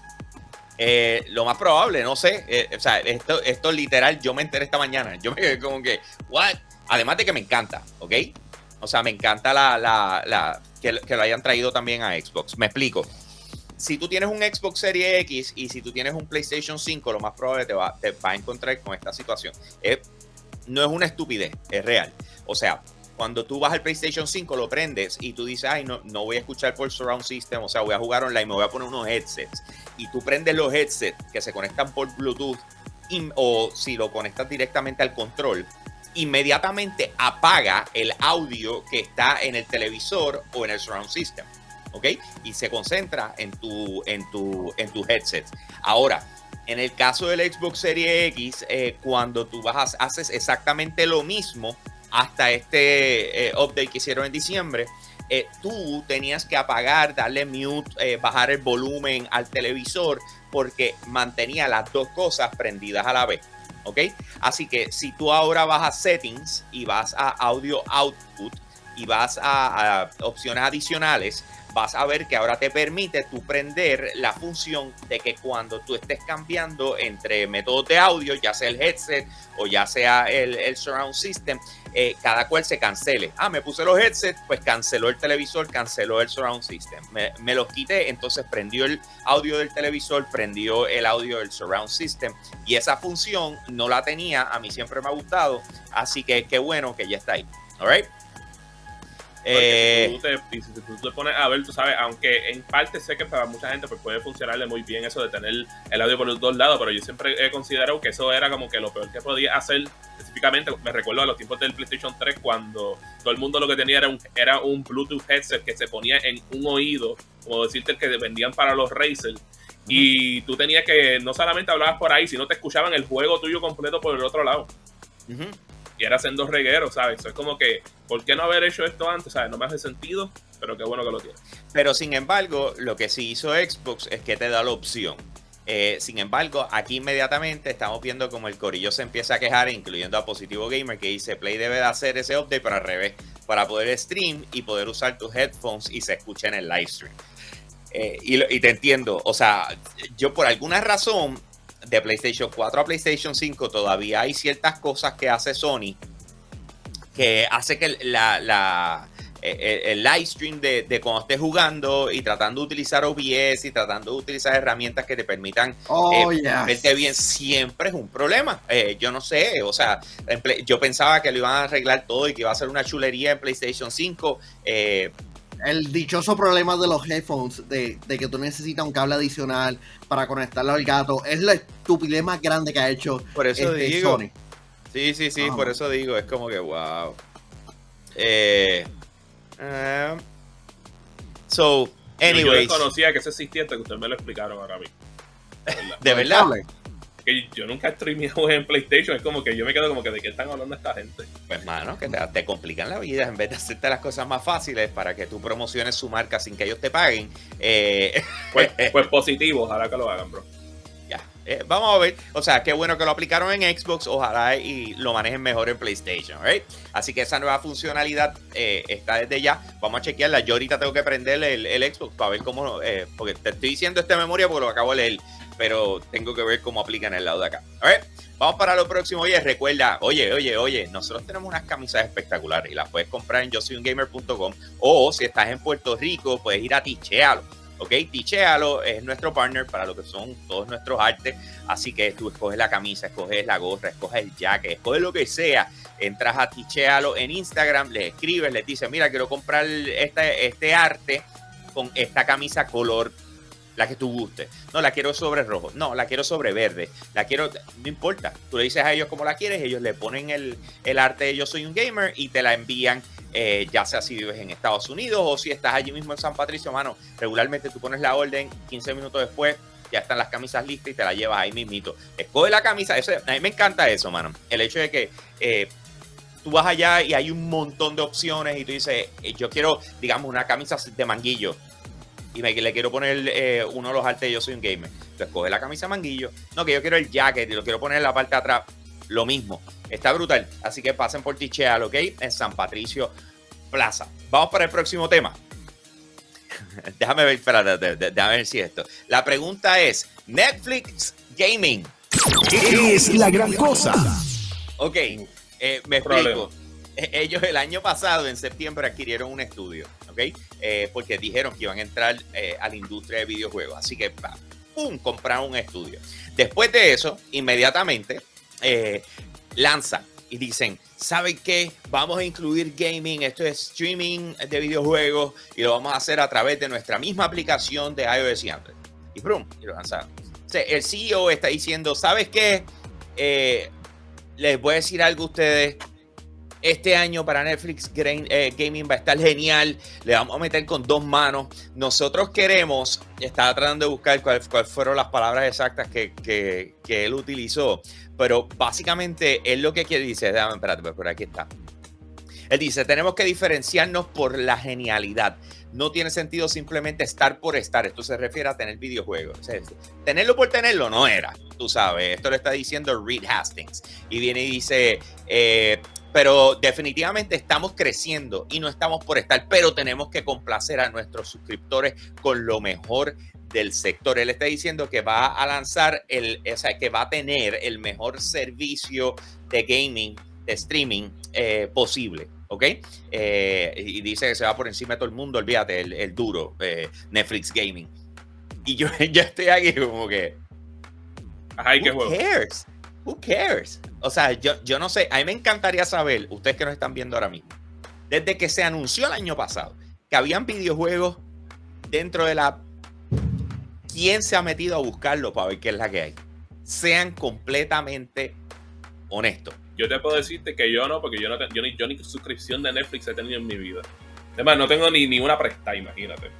Eh, lo más probable, no sé. Eh, o sea, esto, esto literal, yo me enteré esta mañana. Yo me quedé como que, ¿what? Además de que me encanta, ¿ok? O sea, me encanta la, la, que, que lo hayan traído también a Xbox. Me explico si tú tienes un Xbox Series X y si tú tienes un PlayStation 5, lo más probable te va, te va a encontrar con esta situación. Es no es una estupidez, es real. O sea, cuando tú vas al PlayStation 5, lo prendes y tú dices, ay, no, no voy a escuchar por surround system, o sea, voy a jugar online, me voy a poner unos headsets. Y tú prendes los headsets que se conectan por Bluetooth o si lo conectas directamente al control, inmediatamente apaga el audio que está en el televisor o en el surround system. ¿Ok? Y se concentra en tu, en tu, en tu headset. Ahora, en el caso del Xbox Series X, eh, cuando tú vas, haces exactamente lo mismo hasta este eh, update que hicieron en diciembre, eh, tú tenías que apagar, darle mute, bajar el volumen al televisor porque mantenía las dos cosas prendidas a la vez. ¿Ok? Así que si tú ahora vas a settings y vas a audio output y vas a opciones adicionales, vas a ver que ahora te permite tú prender la función de que cuando tú estés cambiando entre métodos de audio, ya sea el headset o ya sea el, surround system, eh, cada cual se cancele. Ah, me puse los headsets, pues canceló el televisor, canceló el surround system. Me, me los quité, entonces prendió el audio del televisor, prendió el audio del surround system. Y esa función no la tenía, a mí siempre me ha gustado, así que qué bueno que ya está ahí. All right. Eh, si, tú te, si tú te pones a ver, tú sabes, aunque en parte sé que para mucha gente pues, puede funcionarle muy bien eso de tener el audio por los dos lados, pero yo siempre he considerado que eso era como que lo peor que podía hacer. Específicamente, me recuerdo a los tiempos del PlayStation 3 cuando todo el mundo lo que tenía era un, era un Bluetooth headset que se ponía en un oído, como decirte el que vendían para los Razer. Y tú tenías que no solamente hablabas por ahí, sino te escuchaban el juego tuyo completo por el otro lado y era haciendo regueros, ¿sabes? Eso es como que, ¿por qué no haber hecho esto antes? ¿Sabes? No me hace sentido, pero qué bueno que lo tiene. Pero sin embargo, lo que sí hizo Xbox es que te da la opción. Eh, sin embargo, aquí inmediatamente estamos viendo como el corillo se empieza a quejar, incluyendo a Positivo Gamer, que dice Play debe de hacer ese update, pero al revés, para poder stream y poder usar tus headphones y se escuche en el live stream. Eh, y, te entiendo, o sea, yo por alguna razón de PlayStation 4 a PlayStation 5 todavía hay ciertas cosas que hace Sony que hace que la, e, e, el, live stream de, cuando estés jugando y tratando de utilizar OBS y tratando de utilizar herramientas que te permitan oh, eh, verte bien siempre es un problema. Eh, yo no sé, o sea, yo pensaba que lo iban a arreglar todo y que iba a ser una chulería en PlayStation 5. Eh, el dichoso problema de los headphones, de, que tú necesitas un cable adicional para conectarlo al gato, es la estupidez más grande que ha hecho por eso este digo. Sony. Sí, sí, sí, por eso digo, es como que wow. Eh, uh, so, anyways. Yo conocía que eso existía hasta que ustedes me lo explicaron ahora mismo. ¿De verdad? Que yo nunca he streameado en PlayStation. Es como que yo me quedo como que de qué están hablando esta gente. Pues, mano, que te, complican la vida en vez de hacerte las cosas más fáciles para que tú promociones su marca sin que ellos te paguen. Eh, pues, pues, positivo, ojalá que lo hagan, bro. Ya, eh, vamos a ver. O sea, qué bueno que lo aplicaron en Xbox. Ojalá y lo manejen mejor en PlayStation, ¿right? Así que esa nueva funcionalidad eh, está desde ya. Vamos a chequearla. Yo ahorita tengo que prender el, el Xbox para ver cómo. porque te estoy diciendo esta memoria porque lo acabo de leer pero tengo que ver cómo aplica en el lado de acá. A ver, vamos para lo próximo. Oye, recuerda, oye, oye, oye, nosotros tenemos unas camisas espectaculares y las puedes comprar en yo soy o si estás en Puerto Rico, puedes ir a Tichealo. ¿ok? Tichealo es nuestro partner para lo que son todos nuestros artes, así que tú escoges la camisa, escoges la gorra, escoges el jacket, escoges lo que sea, entras a Tichealo en Instagram, le escribes, le dices, mira, quiero comprar este, este arte con esta camisa color la que tú guste. No, la quiero sobre rojo. No, la quiero sobre verde. La quiero, no importa. Tú le dices a ellos cómo la quieres, ellos le ponen el, arte de Yo Soy un Gamer y te la envían, eh, ya sea si vives en Estados Unidos o si estás allí mismo en San Patricio, mano. Regularmente tú pones la orden, 15 minutos después ya están las camisas listas y te la llevas ahí mismito. Escoge la camisa, eso, a mí me encanta eso, mano. El hecho de que eh, tú vas allá y hay un montón de opciones y tú dices, eh, yo quiero, digamos, una camisa de manguillo y me, le quiero poner eh, uno de los artes Yo Soy un Gamer. Entonces coge la camisa manguillo. No, que yo quiero el jacket y lo quiero poner en la parte de atrás. Lo mismo. Está brutal. Así que pasen por Ticheal, ¿ok? En San Patricio Plaza. Vamos para el próximo tema. déjame ver, espérate, déjame ver si esto. La pregunta es: Netflix Gaming. ¿Qué es la gran cosa? Ok, eh, me explico. E, ellos el año pasado, en septiembre, adquirieron un estudio, ¿ok? Eh, porque dijeron que iban a entrar eh, a la industria de videojuegos. Así que, ¡pum!, compraron un estudio. Después de eso, inmediatamente, eh, lanza y dicen, ¿saben qué? Vamos a incluir gaming, esto es streaming de videojuegos y lo vamos a hacer a través de nuestra misma aplicación de iOS y Android. Y brum, y lo lanzaron. El CEO está diciendo, ¿sabes qué? Eh, les voy a decir algo a ustedes. Este año para Netflix eh, Gaming va a estar genial. Le vamos a meter con dos manos. Nosotros queremos, estaba tratando de buscar cuáles fueron las palabras exactas que, que, él utilizó, pero básicamente él lo que dice, déjame, espérate, pues, por aquí está. Él dice, tenemos que diferenciarnos por la genialidad. No tiene sentido simplemente estar por estar. Esto se refiere a tener videojuegos. tenerlo por tenerlo no era, tú sabes. Esto lo está diciendo Reed Hastings. Y viene y dice, eh, pero definitivamente estamos creciendo y no estamos por estar, pero tenemos que complacer a nuestros suscriptores con lo mejor del sector. Él está diciendo que va a lanzar el, o sea, que va a tener el mejor servicio de gaming, de streaming eh, posible. ¿Ok? Eh, y dice que se va por encima de todo el mundo, olvídate, el, duro, eh, Netflix Gaming. Y yo ya estoy aquí como que. Ajá, ¿qué juego? cares? Who cares? O sea, yo, yo no sé, a mí me encantaría saber, ustedes que nos están viendo ahora mismo, desde que se anunció el año pasado que habían videojuegos dentro de la... ¿Quién se ha metido a buscarlo para ver qué es la que hay? Sean completamente honestos. Yo te puedo decirte que yo no, porque yo no yo ni, yo ni suscripción de Netflix he tenido en mi vida. Además, no tengo ni, ni una presta, imagínate.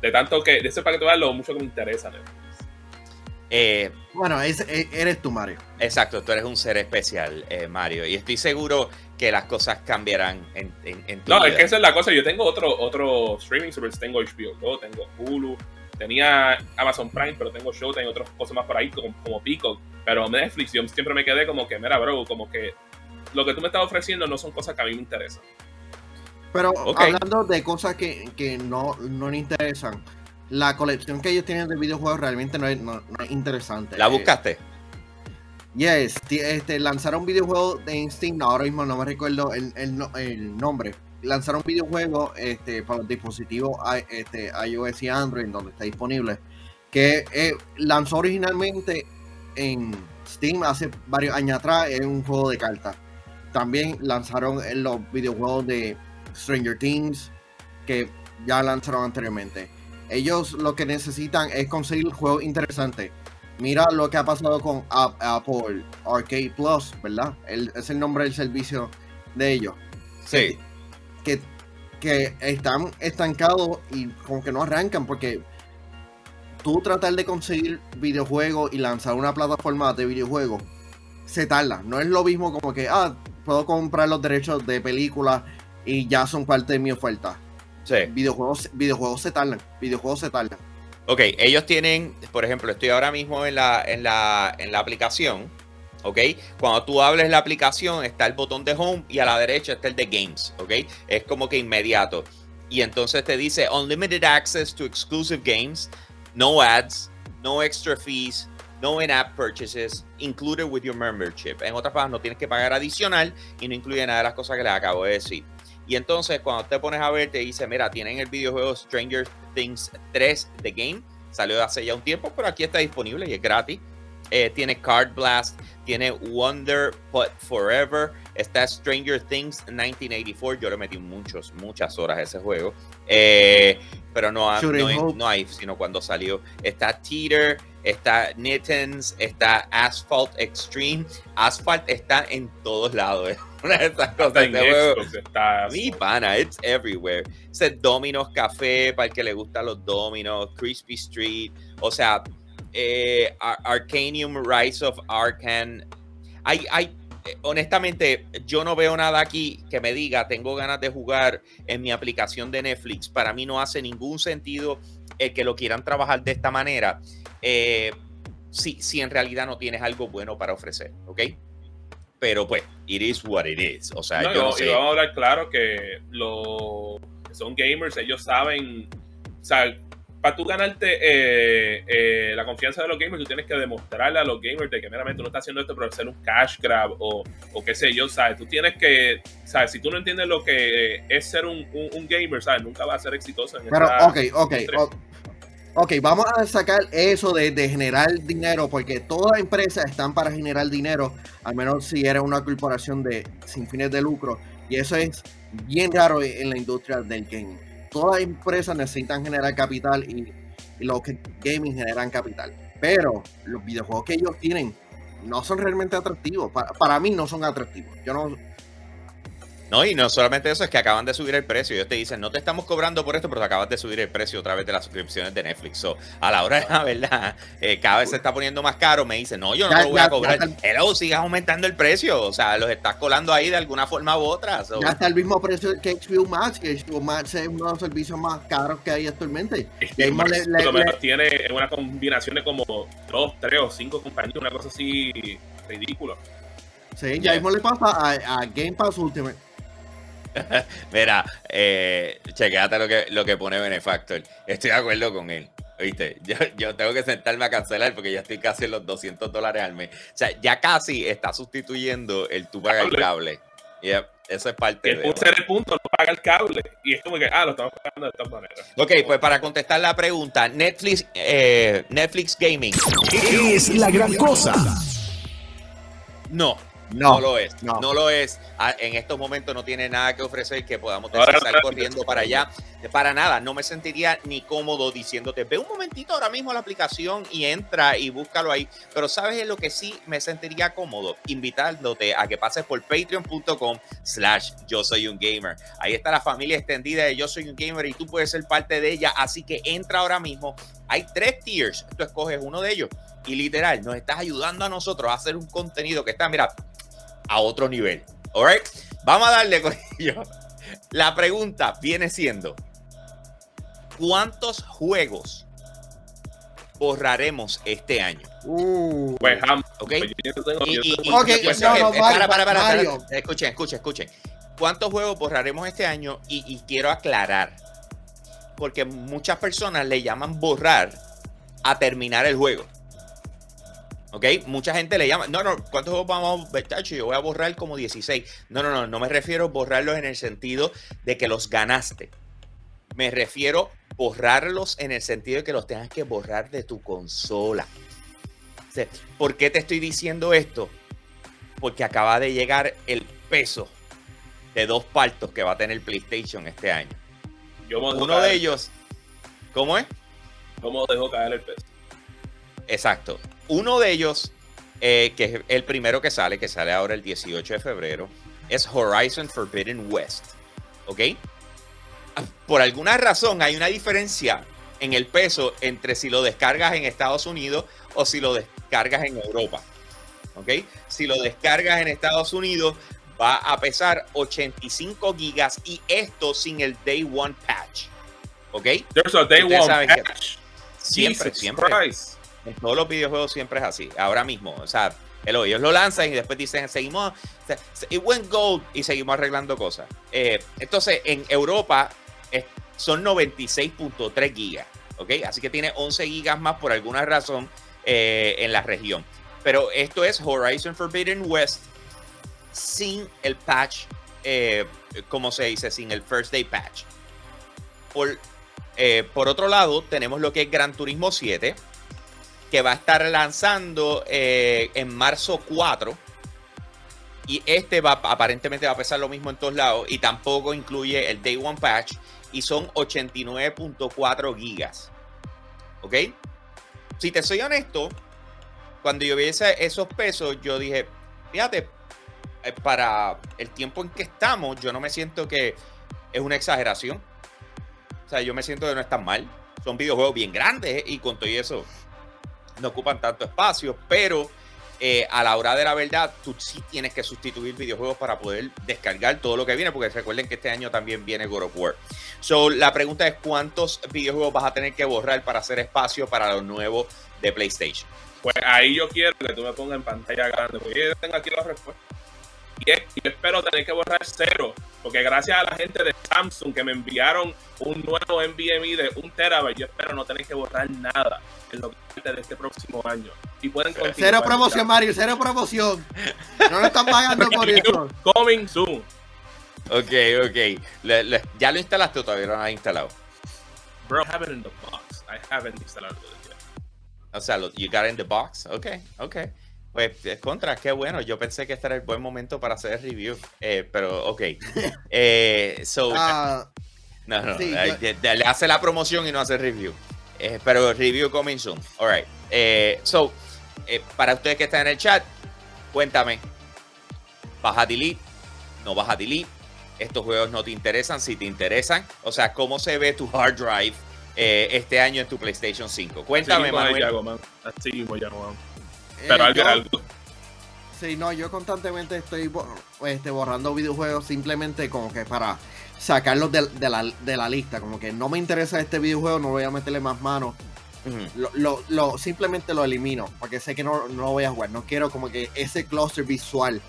De tanto que, de ese para que tú veas lo mucho que me interesa Netflix. Eh, bueno, e, eres tú, Mario. Exacto, tú eres un ser especial, eh, Mario. Y estoy seguro que las cosas cambiarán en, en, tu No, es que esa es la cosa. Yo tengo otro, otro streaming service. Tengo HBO Go, tengo Hulu, tenía Amazon Prime, pero tengo Show, tengo otras cosas más por ahí, como, como Peacock. Pero Netflix, yo siempre me quedé como que, mira, bro, como que lo que tú me estás ofreciendo no son cosas que a mí me interesan. Pero hablando de cosas que, que no, no me interesan la colección que ellos tienen de videojuegos realmente no es, interesante. ¿La buscaste? yes, este, lanzaron un videojuego de Steam, ahora mismo no me recuerdo el, el, nombre. Lanzaron un videojuego este, para los dispositivos este, iOS y Android, donde está disponible, que eh, lanzó originalmente en Steam hace varios años atrás, es un juego de cartas. También lanzaron los videojuegos de Stranger Things, que ya lanzaron anteriormente ellos lo que necesitan es conseguir juegos interesantes. Mira lo que ha pasado con Apple Arcade Plus, ¿verdad? es el nombre del servicio de ellos. Sí. Que, que están estancados y como que no arrancan porque tú tratar de conseguir videojuegos y lanzar una plataforma de videojuegos se tarda. No es lo mismo como que, ah, puedo comprar los derechos de películas y ya son parte de mi oferta. Videojuegos, videojuegos se tardan. Videojuegos se tardan. Ok, ellos tienen, por ejemplo, estoy ahora mismo en la, en la, en la aplicación. ¿ok? Cuando tú hables la aplicación está el botón de home y a la derecha está el de games, ¿ok? Es como que inmediato. Y entonces te dice unlimited access to exclusive games, no ads, no extra fees, no in-app purchases, included with your membership. En otras palabras, no tienes que pagar adicional y no incluye nada de las cosas que les acabo de decir. Y entonces cuando te pones a ver, te dice, mira, tienen el videojuego Stranger Things 3 The Game. Salió hace ya un tiempo, pero aquí está disponible y es gratis. Eh, tiene Card Blast, tiene Wonder But Forever, está Stranger Things 1984. Yo le metí muchos, muchas horas a ese juego. Eh, pero no, no, no, hay, sino cuando salió. Está Teeter, está Nittens, está Asphalt Extreme. Asphalt está en todos lados. Una de esas cosas. Está Mi pana, it's everywhere. Ese Domino's Café, para el que le gustan los Domino's, Crispy Street, o sea, eh, Arcanium Rise of Arcan. Hay, hay, eh, honestamente, yo no veo nada aquí que me diga, tengo ganas de jugar en mi aplicación de Netflix. Para mí no hace ningún sentido el que lo quieran trabajar de esta manera. Eh, si, si en realidad no tienes algo bueno para ofrecer, ¿ok? Pero pues, it is what it is. O sea, yo no sé. Y vamos a hablar claro que los que son gamers, ellos saben, o sea, para tú ganarte eh, eh, la confianza de los gamers, tú tienes que demostrarle a los gamers de que meramente tú no estás haciendo esto para hacer un cash grab o, o qué sé yo, ¿sabes? Tú tienes que, ¿sabes? Si tú no entiendes lo que es ser un, un, gamer, ¿sabes? Nunca vas a ser exitoso en Pero, ok, ok. Ok, vamos a sacar eso de, generar dinero, porque todas las empresas están para generar dinero, al menos si eres una corporación de sin fines de lucro. Y eso es bien raro en la industria del gaming. Todas las empresas necesitan generar capital y, los gaming generan capital. Pero los videojuegos que ellos tienen no son realmente atractivos. Para mí no son atractivos. Yo no, No, y no solamente eso, es que acaban de subir el precio. Ellos te dicen, no te estamos cobrando por esto, pero te acabas de subir el precio otra vez de las suscripciones de Netflix. So, a la hora de la verdad, eh, cada vez se está poniendo más caro. Me dicen, no, yo no Ya, lo voy ya, a cobrar. ya Hello, sigas aumentando el precio. O sea, los estás colando ahí de alguna forma u otra. So, ya está el mismo precio que HBO Max, que HBO Max es uno de los servicios más caros que hay actualmente. HBO Max, le- le- por lo le- menos tiene una combinación de como dos, tres o cinco compañías, una cosa así ridícula. Sí, Yeah. ya mismo le pasa a, a Game Pass Ultimate. Mira, eh, chequéate lo que, lo que pone Benefactor. Estoy de acuerdo con él. ¿Viste? Yo, yo tengo que sentarme a cancelar porque ya estoy casi en los 200 dólares al mes. O sea, ya casi está sustituyendo el tú pagas el cable. Yep, eso es parte de. ese el punto, no paga el cable. Y es como que, ah, lo estamos pagando de esta manera. Ok, pues para contestar la pregunta, Netflix, eh, Netflix Gaming, Es la gran cosa. no. No, No, lo es, no. no. lo es. Ah, En estos momentos no tiene nada que ofrecer que podamos estar corriendo para allá. Para nada, no me sentiría ni cómodo diciéndote, ve un momentito ahora mismo la aplicación y entra y búscalo ahí. Pero sabes en lo que sí me sentiría cómodo, invitándote a que pases por patreon.com slash yo soy un gamer. Ahí está la familia extendida de yo soy un gamer y tú puedes ser parte de ella. Así que entra ahora mismo. Hay tres tiers, tú escoges uno de ellos. Y literal, nos estás ayudando a nosotros a hacer un contenido que está, mira, a otro nivel. Alright, vamos a darle con ello. La pregunta viene siendo: ¿Cuántos juegos borraremos este año? Uh, Pues, ¿Ok? para, para, para. Escuchen, escuchen, escuchen. ¿Cuántos juegos borraremos este año? Y, y quiero aclarar, porque muchas personas le llaman borrar a terminar el juego. ¿Ok? Mucha gente le llama, no, no, ¿cuántos juegos vamos a ver? Tacho, Yo voy a borrar como 16. No, no, no, no me refiero a borrarlos en el sentido de que los ganaste. Me refiero a borrarlos en el sentido de que los tengas que borrar de tu consola. O sea, ¿Por qué te estoy diciendo esto? Porque acaba de llegar el peso de dos partos que va a tener PlayStation este año. yo Uno de ellos, ¿cómo es? ¿Cómo dejo caer el peso? Exacto. Uno de ellos, eh, que es el primero que sale, que sale ahora el 18 de febrero, es Horizon Forbidden West. ¿Ok? Por alguna razón hay una diferencia en el peso entre si lo descargas en Estados Unidos o si lo descargas en Europa. ¿Ok? Si lo descargas en Estados Unidos va a pesar 85 gigas y esto sin el Day One Patch. ¿Ok? There's a day Ustedes one que patch. Siempre, Jesus siempre. Christ. En todos los videojuegos siempre es así, ahora mismo. O sea, el- ellos lo lanzan y después dicen, seguimos, se- se- it went gold y seguimos arreglando cosas. Eh, entonces, en Europa es- son 96.3 gigas, ¿ok? Así que tiene 11 gigas más por alguna razón eh, en la región. Pero esto es Horizon Forbidden West sin el patch, eh, como se dice, sin el First Day Patch. Por, eh, por otro lado, tenemos lo que es Gran Turismo 7, que va a estar lanzando eh, en marzo 4. Y este va aparentemente va a pesar lo mismo en todos lados. Y tampoco incluye el Day One Patch. Y son 89.4 gigas. ¿Ok? Si te soy honesto, cuando yo vi esos pesos, yo dije, fíjate, eh, para el tiempo en que estamos, yo no me siento que es una exageración. O sea, yo me siento que no es tan mal. Son videojuegos bien grandes y con todo eso no ocupan tanto espacio, pero eh, a la hora de la verdad, tú sí tienes que sustituir videojuegos para poder descargar todo lo que viene, porque recuerden que este año también viene God of War. So, la pregunta es: ¿cuántos videojuegos vas a tener que borrar para hacer espacio para los nuevos de PlayStation? Pues ahí yo quiero que tú me pongas en pantalla grande. Porque yo tengo aquí la respuesta. Y es, yo espero tener que borrar cero. Porque gracias a la gente de Samsung que me enviaron un nuevo NVMe de un terabyte, yo espero no tener que borrar nada en lo que de este próximo año. Y pueden continuar. cero promoción, Mario, cero promoción. No lo están pagando por eso. Coming soon. Ok, ok. Le- le- ¿Ya lo instalaste o todavía no lo has instalado? Bro, I have it in the box. I haven't installed it yet. O sea, lo, you got it in the box. Ok, ok. Pues es contra, qué bueno. Yo pensé que este era el buen momento para hacer el review. Eh, pero, ok. Eh, so, Ah, no, no, sí, eh, yo- le hace la promoción y no hace review. Eh, pero review coming soon. All right. Eh, so, eh, para ustedes que están en el chat, cuéntame. ¿Vas a delete? ¿No vas a delete? ¿Estos juegos no te interesan? Si te interesan. O sea, ¿cómo se ve tu hard drive eh, este año en tu PlayStation 5? Cuéntame, Así Manuel. Yago, man. Así mismo, Yago, man. Eh, Pero algo, yo- algo. Sí, no, yo constantemente estoy este, borrando videojuegos simplemente como que para sacarlos de, de la, de la lista. Como que no me interesa este videojuego, no voy a meterle más manos. Lo, lo- lo- simplemente lo elimino porque sé que no, no lo voy a jugar. No quiero como que ese cluster visual.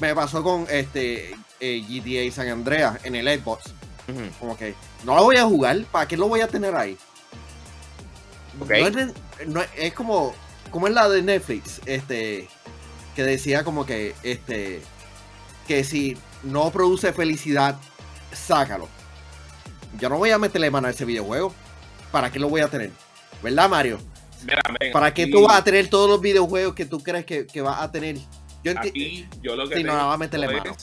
Me pasó con este eh, GTA San Andreas en el Xbox. Como que no lo voy a jugar, ¿para qué lo voy a tener ahí? No no es como, como es la de Netflix, este, que decía como que, este, que si no produce felicidad, sácalo. Yo no voy a meterle mano a ese videojuego. ¿Para qué lo voy a tener? ¿Verdad, Mario? Mira, ¿Para qué aquí- tú vas a tener todos los videojuegos que tú crees que, que vas a tener? Yo Aquí yo lo que no, tengo va a meterle es- mano.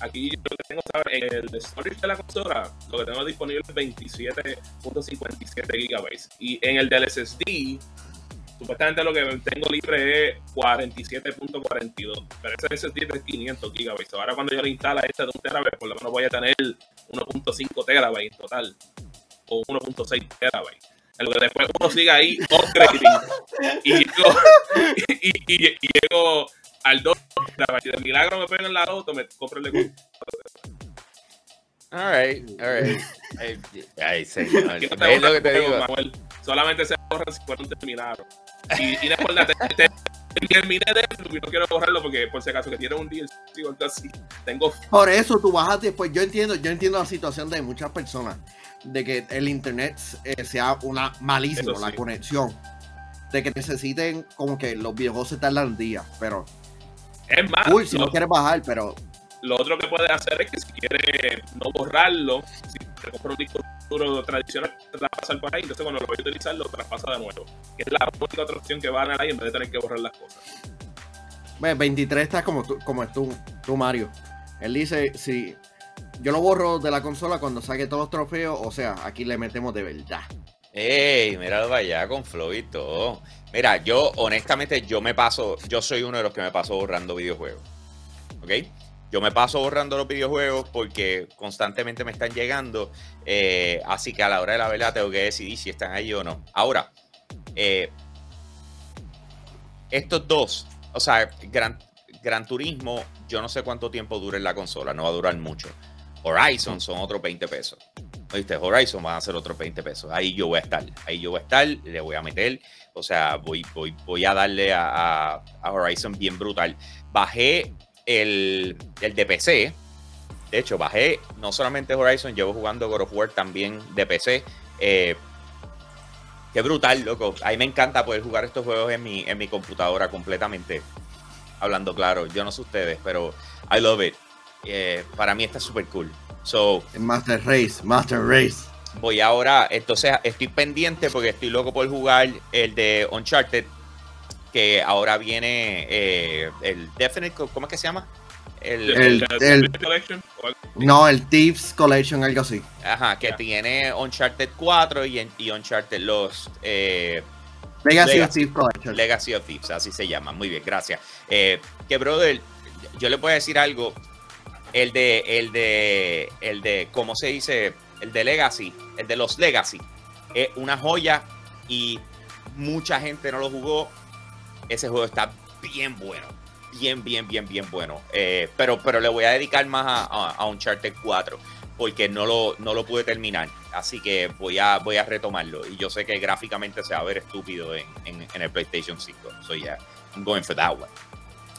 Aquí yo lo que tengo ¿sabes? en el storage de la consola, lo que tengo disponible es 27.57 gigabytes. Y en el del SSD, supuestamente lo que tengo libre es 47.42. Pero ese SSD es de 500 gigabytes. Ahora cuando yo le instala este de un terabyte, por lo menos voy a tener 1.5 terabytes en total. O 1.6 terabytes. En lo que después uno sigue ahí upgrading. y llego, y, llego al 2 terabytes. Si de milagro me pegan la auto, me compro el de All right, all right. Eh, Ay, señor. Aquí no te ¿Ves lo que te digo? Manuel. Solamente se borran si fueron terminados. Y, y por la te- te- terminé de y no quiero borrarlo porque por si acaso que tiene un DLC o algo así. Tengo Por eso tú a después, yo entiendo, yo entiendo la situación de muchas personas, de que el internet eh, sea una malísimo, Eso la conexión, de que necesiten como que los videojuegos se tardan días, pero Es más, uy, si no quieres bajar, pero lo otro que puedes hacer es que si quieres no borrarlo, si te compras un disco duro tradicional, te la pasar por ahí, entonces cuando lo voy a utilizar lo traspasa de nuevo. Que es la única otra opción que va a ganar ahí en vez de tener que borrar las cosas. ve, 23 está como tú, como es tú, tú Mario. Él dice, si yo lo borro de la consola cuando saque todos los trofeos, o sea, aquí le metemos de verdad. Ey, míralo allá con flow y todo. Mira, yo honestamente, yo me paso, yo soy uno de los que me paso borrando videojuegos. ¿Ok? Yo me paso borrando los videojuegos porque constantemente me están llegando. eh, así que a la hora de la verdad tengo que decidir si están ahí o no. Ahora, eh, estos dos, o sea, Gran, Gran Turismo, yo no sé cuánto tiempo dure en la consola, no va a durar mucho. Horizon son otros 20 pesos. ¿Viste? Horizon van a ser otros 20 pesos. Ahí yo voy a estar. Ahí yo voy a estar, le voy a meter. O sea, voy, voy, voy a darle a, Horizon bien brutal. Bajé el, el de PC. De hecho, bajé no solamente Horizon, llevo jugando God of War también de PC. Eh, qué brutal, loco. A mí me encanta poder jugar estos juegos en mi, en mi computadora completamente. Hablando claro, yo no sé ustedes, pero I love it. Eh, para mí está súper cool. So, Master Race, Master Race. voy ahora, entonces estoy pendiente porque estoy loco por jugar el de Uncharted, que ahora viene eh, el Definite, ¿cómo es que se llama? El, El- el- Collection, No, el Thieves Collection, algo así. ajá, que tiene Uncharted 4 y, y Uncharted Lost, eh, Legacy, of. Thieves Collection. Legacy of Thieves, así se llama. Muy bien, gracias. Eh, que brother, yo le voy a decir algo. El de, el de, el de, ¿cómo se dice? El de Legacy, el de los Legacy, es una joya y mucha gente no lo jugó. Ese juego está bien bueno. Bien, bien, bien, bien bueno. Eh, pero, pero le voy a dedicar más a, a, a Uncharted 4 porque no lo, no lo pude terminar. Así que voy a, voy a retomarlo. Y yo sé que gráficamente se va a ver estúpido en, en, en el PlayStation 5. So yeah, I'm going for that one.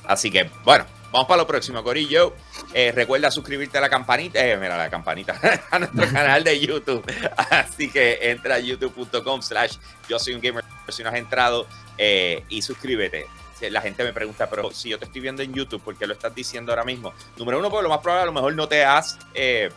Así que, bueno, vamos para lo próximo, Corillo. Eh, recuerda suscribirte a la campanita, eh, mira la campanita, a nuestro canal de YouTube. Así que entra a youtube.com slash yo soy un gamer si no has entrado eh, y suscríbete. La gente me pregunta, pero si yo te estoy viendo en YouTube, ¿por qué lo estás diciendo ahora mismo? Número uno, porque lo más probable a lo mejor no te has eh,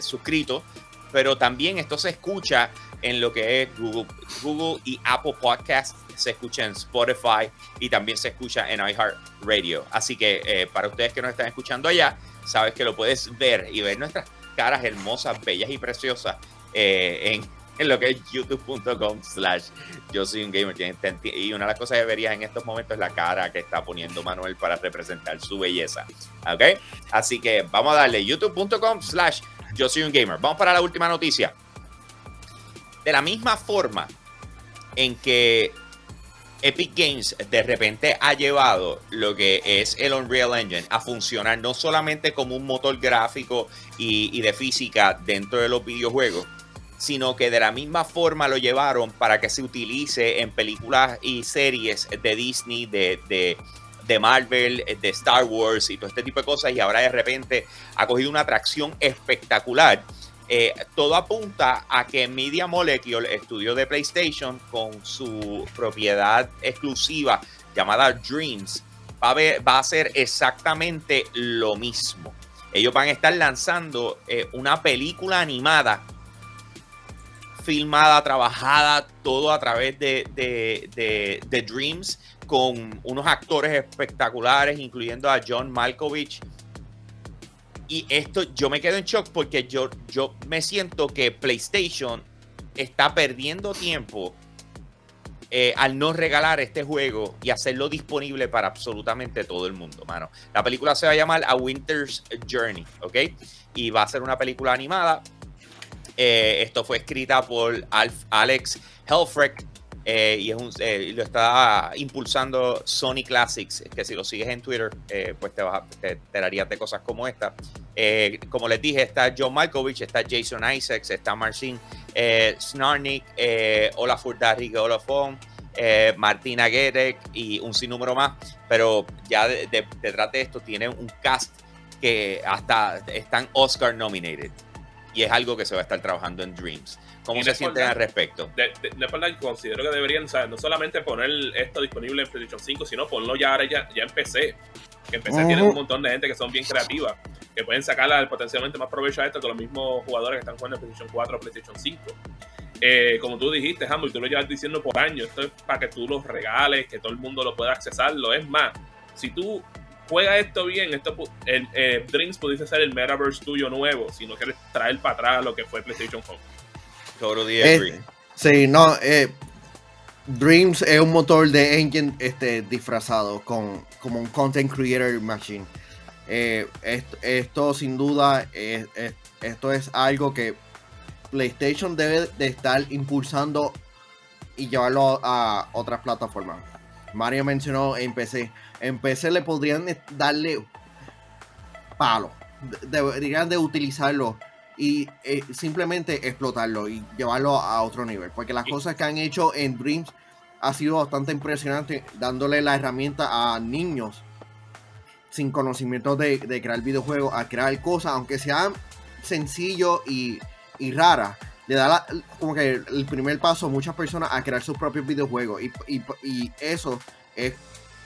suscrito pero también esto se escucha en lo que es Google, Google y Apple Podcast, se escucha en Spotify y también se escucha en iHeartRadio. Así que eh, para ustedes que nos están escuchando allá, sabes que lo puedes ver y ver nuestras caras hermosas, bellas y preciosas eh, en, en, lo que es youtube.com slash yo soy un gamer. Y una de las cosas que verías en estos momentos es la cara que está poniendo Manuel para representar su belleza. ¿Ok? Así que vamos a darle youtube.com slash yo soy un gamer. Vamos para la última noticia. De la misma forma en que Epic Games de repente ha llevado lo que es el Unreal Engine a funcionar no solamente como un motor gráfico y, de física dentro de los videojuegos, sino que de la misma forma lo llevaron para que se utilice en películas y series de Disney, de, de, de, Marvel, de Star Wars y todo este tipo de cosas, y ahora de repente ha cogido una atracción espectacular eh, todo apunta a que Media Molecule, estudio de PlayStation, con su propiedad exclusiva llamada Dreams, va a, va a hacer exactamente lo mismo. Ellos van a estar lanzando eh, una película animada, filmada, trabajada, todo a través de, de Dreams, con unos actores espectaculares, incluyendo a John Malkovich y esto yo me quedo en shock porque yo, yo me siento que PlayStation está perdiendo tiempo eh, al no regalar este juego y hacerlo disponible para absolutamente todo el mundo, mano. La película se va a llamar A Winter's Journey, ¿ok? Y va a ser una película animada. Eh, esto fue escrita por Alex Helfreck, eh, y es un, eh, lo está impulsando Sony Classics, que si lo sigues en Twitter, eh, pues te, vas a, te de cosas como esta. como les dije, está John Malkovich, está Jason Isaacs, está Marcin Snarnik, Olafur Darrigue Olafon, Martina Gerek y un sinnúmero más. Pero ya detrás de esto tiene un cast que hasta están Oscar nominated. Y es algo que se va a estar trabajando en Dreams. ¿Cómo se sienten al respecto? De, de, considero que deberían, no solamente poner esto disponible en PlayStation 5, sino ponerlo ya ahora ya, ya en PC. Que en PC tienen un montón de gente que son bien creativas, que pueden sacarle potencialmente más provecho a esto que los mismos jugadores que están jugando en PlayStation 4 o PlayStation 5. Eh, como tú dijiste, Hambo, y tú lo llevas diciendo por años, esto es para que tú los regales, que todo el mundo lo pueda accesarlo. Es más, si tú juegas esto bien, esto, el, eh, Dreams pudiese ser el metaverse tuyo nuevo, si no quieres traer para atrás lo que fue PlayStation Home. Totally agree. Eh, sí, no, eh, Dreams es un motor de engine este, disfrazado con, como un content creator machine. Eh, esto, sin duda, esto es algo que PlayStation debe de estar impulsando y llevarlo a otras plataformas. Mario mencionó en PC. En PC le podrían darle palo. Deberían de utilizarlo y eh, simplemente explotarlo y llevarlo a otro nivel. Porque las cosas que han hecho en Dreams ha sido bastante impresionante, dándole la herramienta a niños sin conocimiento de, crear videojuegos, a crear cosas, aunque sean sencillo y, y raras. Le da como que el primer paso a muchas personas a crear sus propios videojuegos. Y, y eso es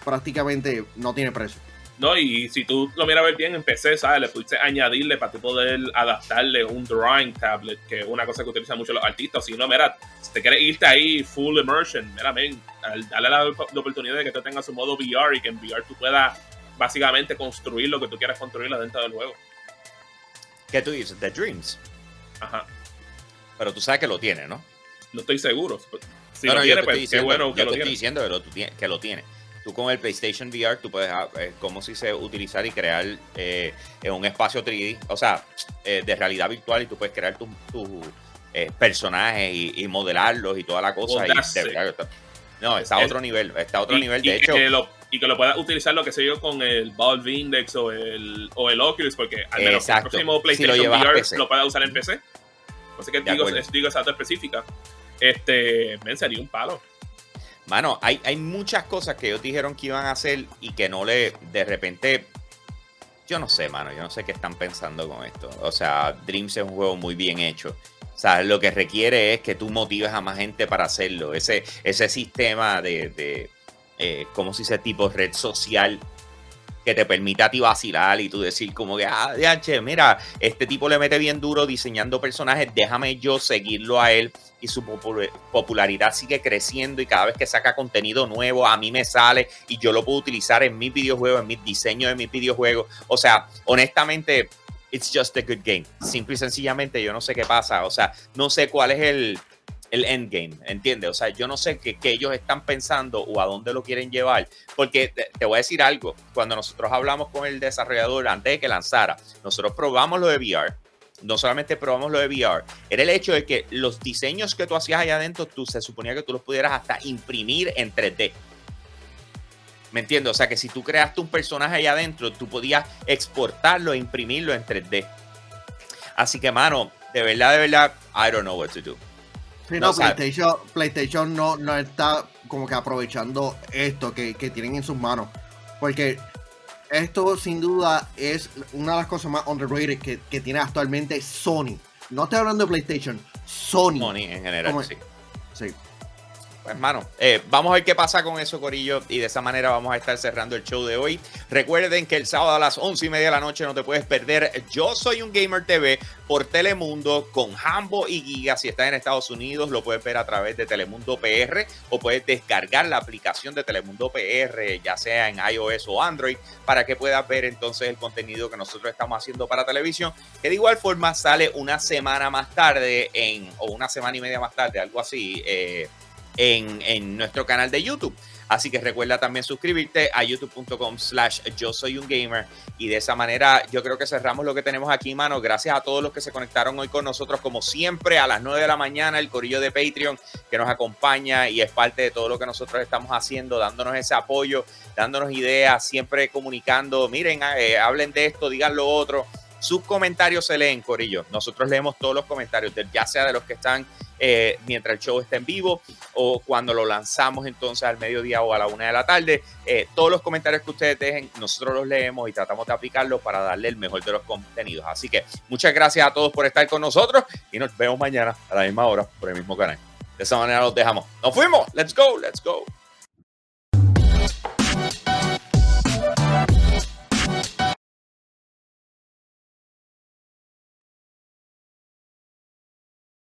prácticamente no tiene precio. No, y si tú lo miras ver bien en PC, ¿sabes? Le pudiste añadirle para poder adaptarle un drawing tablet, que es una cosa que utilizan mucho los artistas. Si no, mira, si te quieres irte ahí full immersion, mira, dale la, oportunidad de que tú tengas un modo VR y que en VR tú puedas básicamente construir lo que tú quieras construir dentro del juego. ¿Qué tú dices? The Dreams. Ajá. Pero tú sabes que lo tiene, ¿no? No estoy seguro. Si lo tiene, pues qué bueno que lo tiene. estoy diciendo que lo tiene tú con el PlayStation VR, tú puedes, ah, eh, como si se utilizar y crear eh, un espacio 3D, o sea, eh, de realidad virtual y tú puedes crear tus tu, personajes y, modelarlos y toda la cosa. no, está a otro nivel, está a otro nivel, de hecho. Que lo, y que lo puedas utilizar lo que sé yo con el Valve Index o el, o el Oculus, porque al menos el próximo PlayStation VR lo puedas usar en PC. Así que digo, digo exacto específica. Este, me sería un palo. Mano, hay, hay muchas cosas que ellos dijeron que iban a hacer y que no le, de repente, yo no sé, mano, yo no sé qué están pensando con esto. O sea, Dreams es un juego muy bien hecho. O sea, lo que requiere es que tú motives a más gente para hacerlo. Ese, ese sistema de, de eh, ¿cómo se dice? Tipo red social que te permita a ti vacilar y tú decir como que, ah, che, mira, este tipo le mete bien duro diseñando personajes, déjame yo seguirlo a él y su popularidad sigue creciendo y cada vez que saca contenido nuevo a mí me sale y yo lo puedo utilizar en mis videojuegos, en mis diseños de mis videojuegos. O sea, honestamente, it's just a good game. Simple y sencillamente yo no sé qué pasa, o sea, no sé cuál es el, el endgame, ¿entiendes? O sea, yo no sé qué, ellos están pensando o a dónde lo quieren llevar, porque te, voy a decir algo, cuando nosotros hablamos con el desarrollador antes de que lanzara, nosotros probamos lo de VR, no solamente probamos lo de VR, era el hecho de que los diseños que tú hacías allá adentro, tú se suponía que tú los pudieras hasta imprimir en 3D. ¿Me entiendes? O sea que si tú creaste un personaje allá adentro, tú podías exportarlo e imprimirlo en 3D. Así que, mano, de verdad, de verdad, I don't know what to do. Sí, no, PlayStation, PlayStation no, no está como que aprovechando esto que, tienen en sus manos. Porque esto sin duda es una de las cosas más underrated que, que tiene actualmente Sony. No estoy hablando de PlayStation, Sony. Sony en general, sí. Sí. Pues, hermano, eh, vamos a ver qué pasa con eso, Corillo. Y de esa manera vamos a estar cerrando el show de hoy. Recuerden que el sábado a las once y media de la noche no te puedes perder. Yo soy un Gamer TV por Telemundo con Hambo y Giga. Si estás en Estados Unidos, lo puedes ver a través de Telemundo PR o puedes descargar la aplicación de Telemundo PR, ya sea en iOS o Android, para que puedas ver entonces el contenido que nosotros estamos haciendo para televisión. Que de igual forma sale una semana más tarde, en, o una semana y media más tarde, algo así. Eh, en, nuestro canal de YouTube. Así que recuerda también suscribirte a youtube.com slash yo soy un gamer. Y de esa manera yo creo que cerramos lo que tenemos aquí, mano. Gracias a todos los que se conectaron hoy con nosotros, como siempre, a las 9 de la mañana, el corillo de Patreon que nos acompaña y es parte de todo lo que nosotros estamos haciendo, dándonos ese apoyo, dándonos ideas, siempre comunicando, miren, eh, hablen de esto, digan lo otro. Sus comentarios se leen, Corillo. Nosotros leemos todos los comentarios, ya sea de los que están eh, mientras el show está en vivo o cuando lo lanzamos entonces al mediodía o a la una de la tarde. Eh, todos los comentarios que ustedes dejen, nosotros los leemos y tratamos de aplicarlos para darle el mejor de los contenidos. Así que muchas gracias a todos por estar con nosotros y nos vemos mañana a la misma hora por el mismo canal. De esa manera los dejamos. Nos fuimos. Let's go, let's go.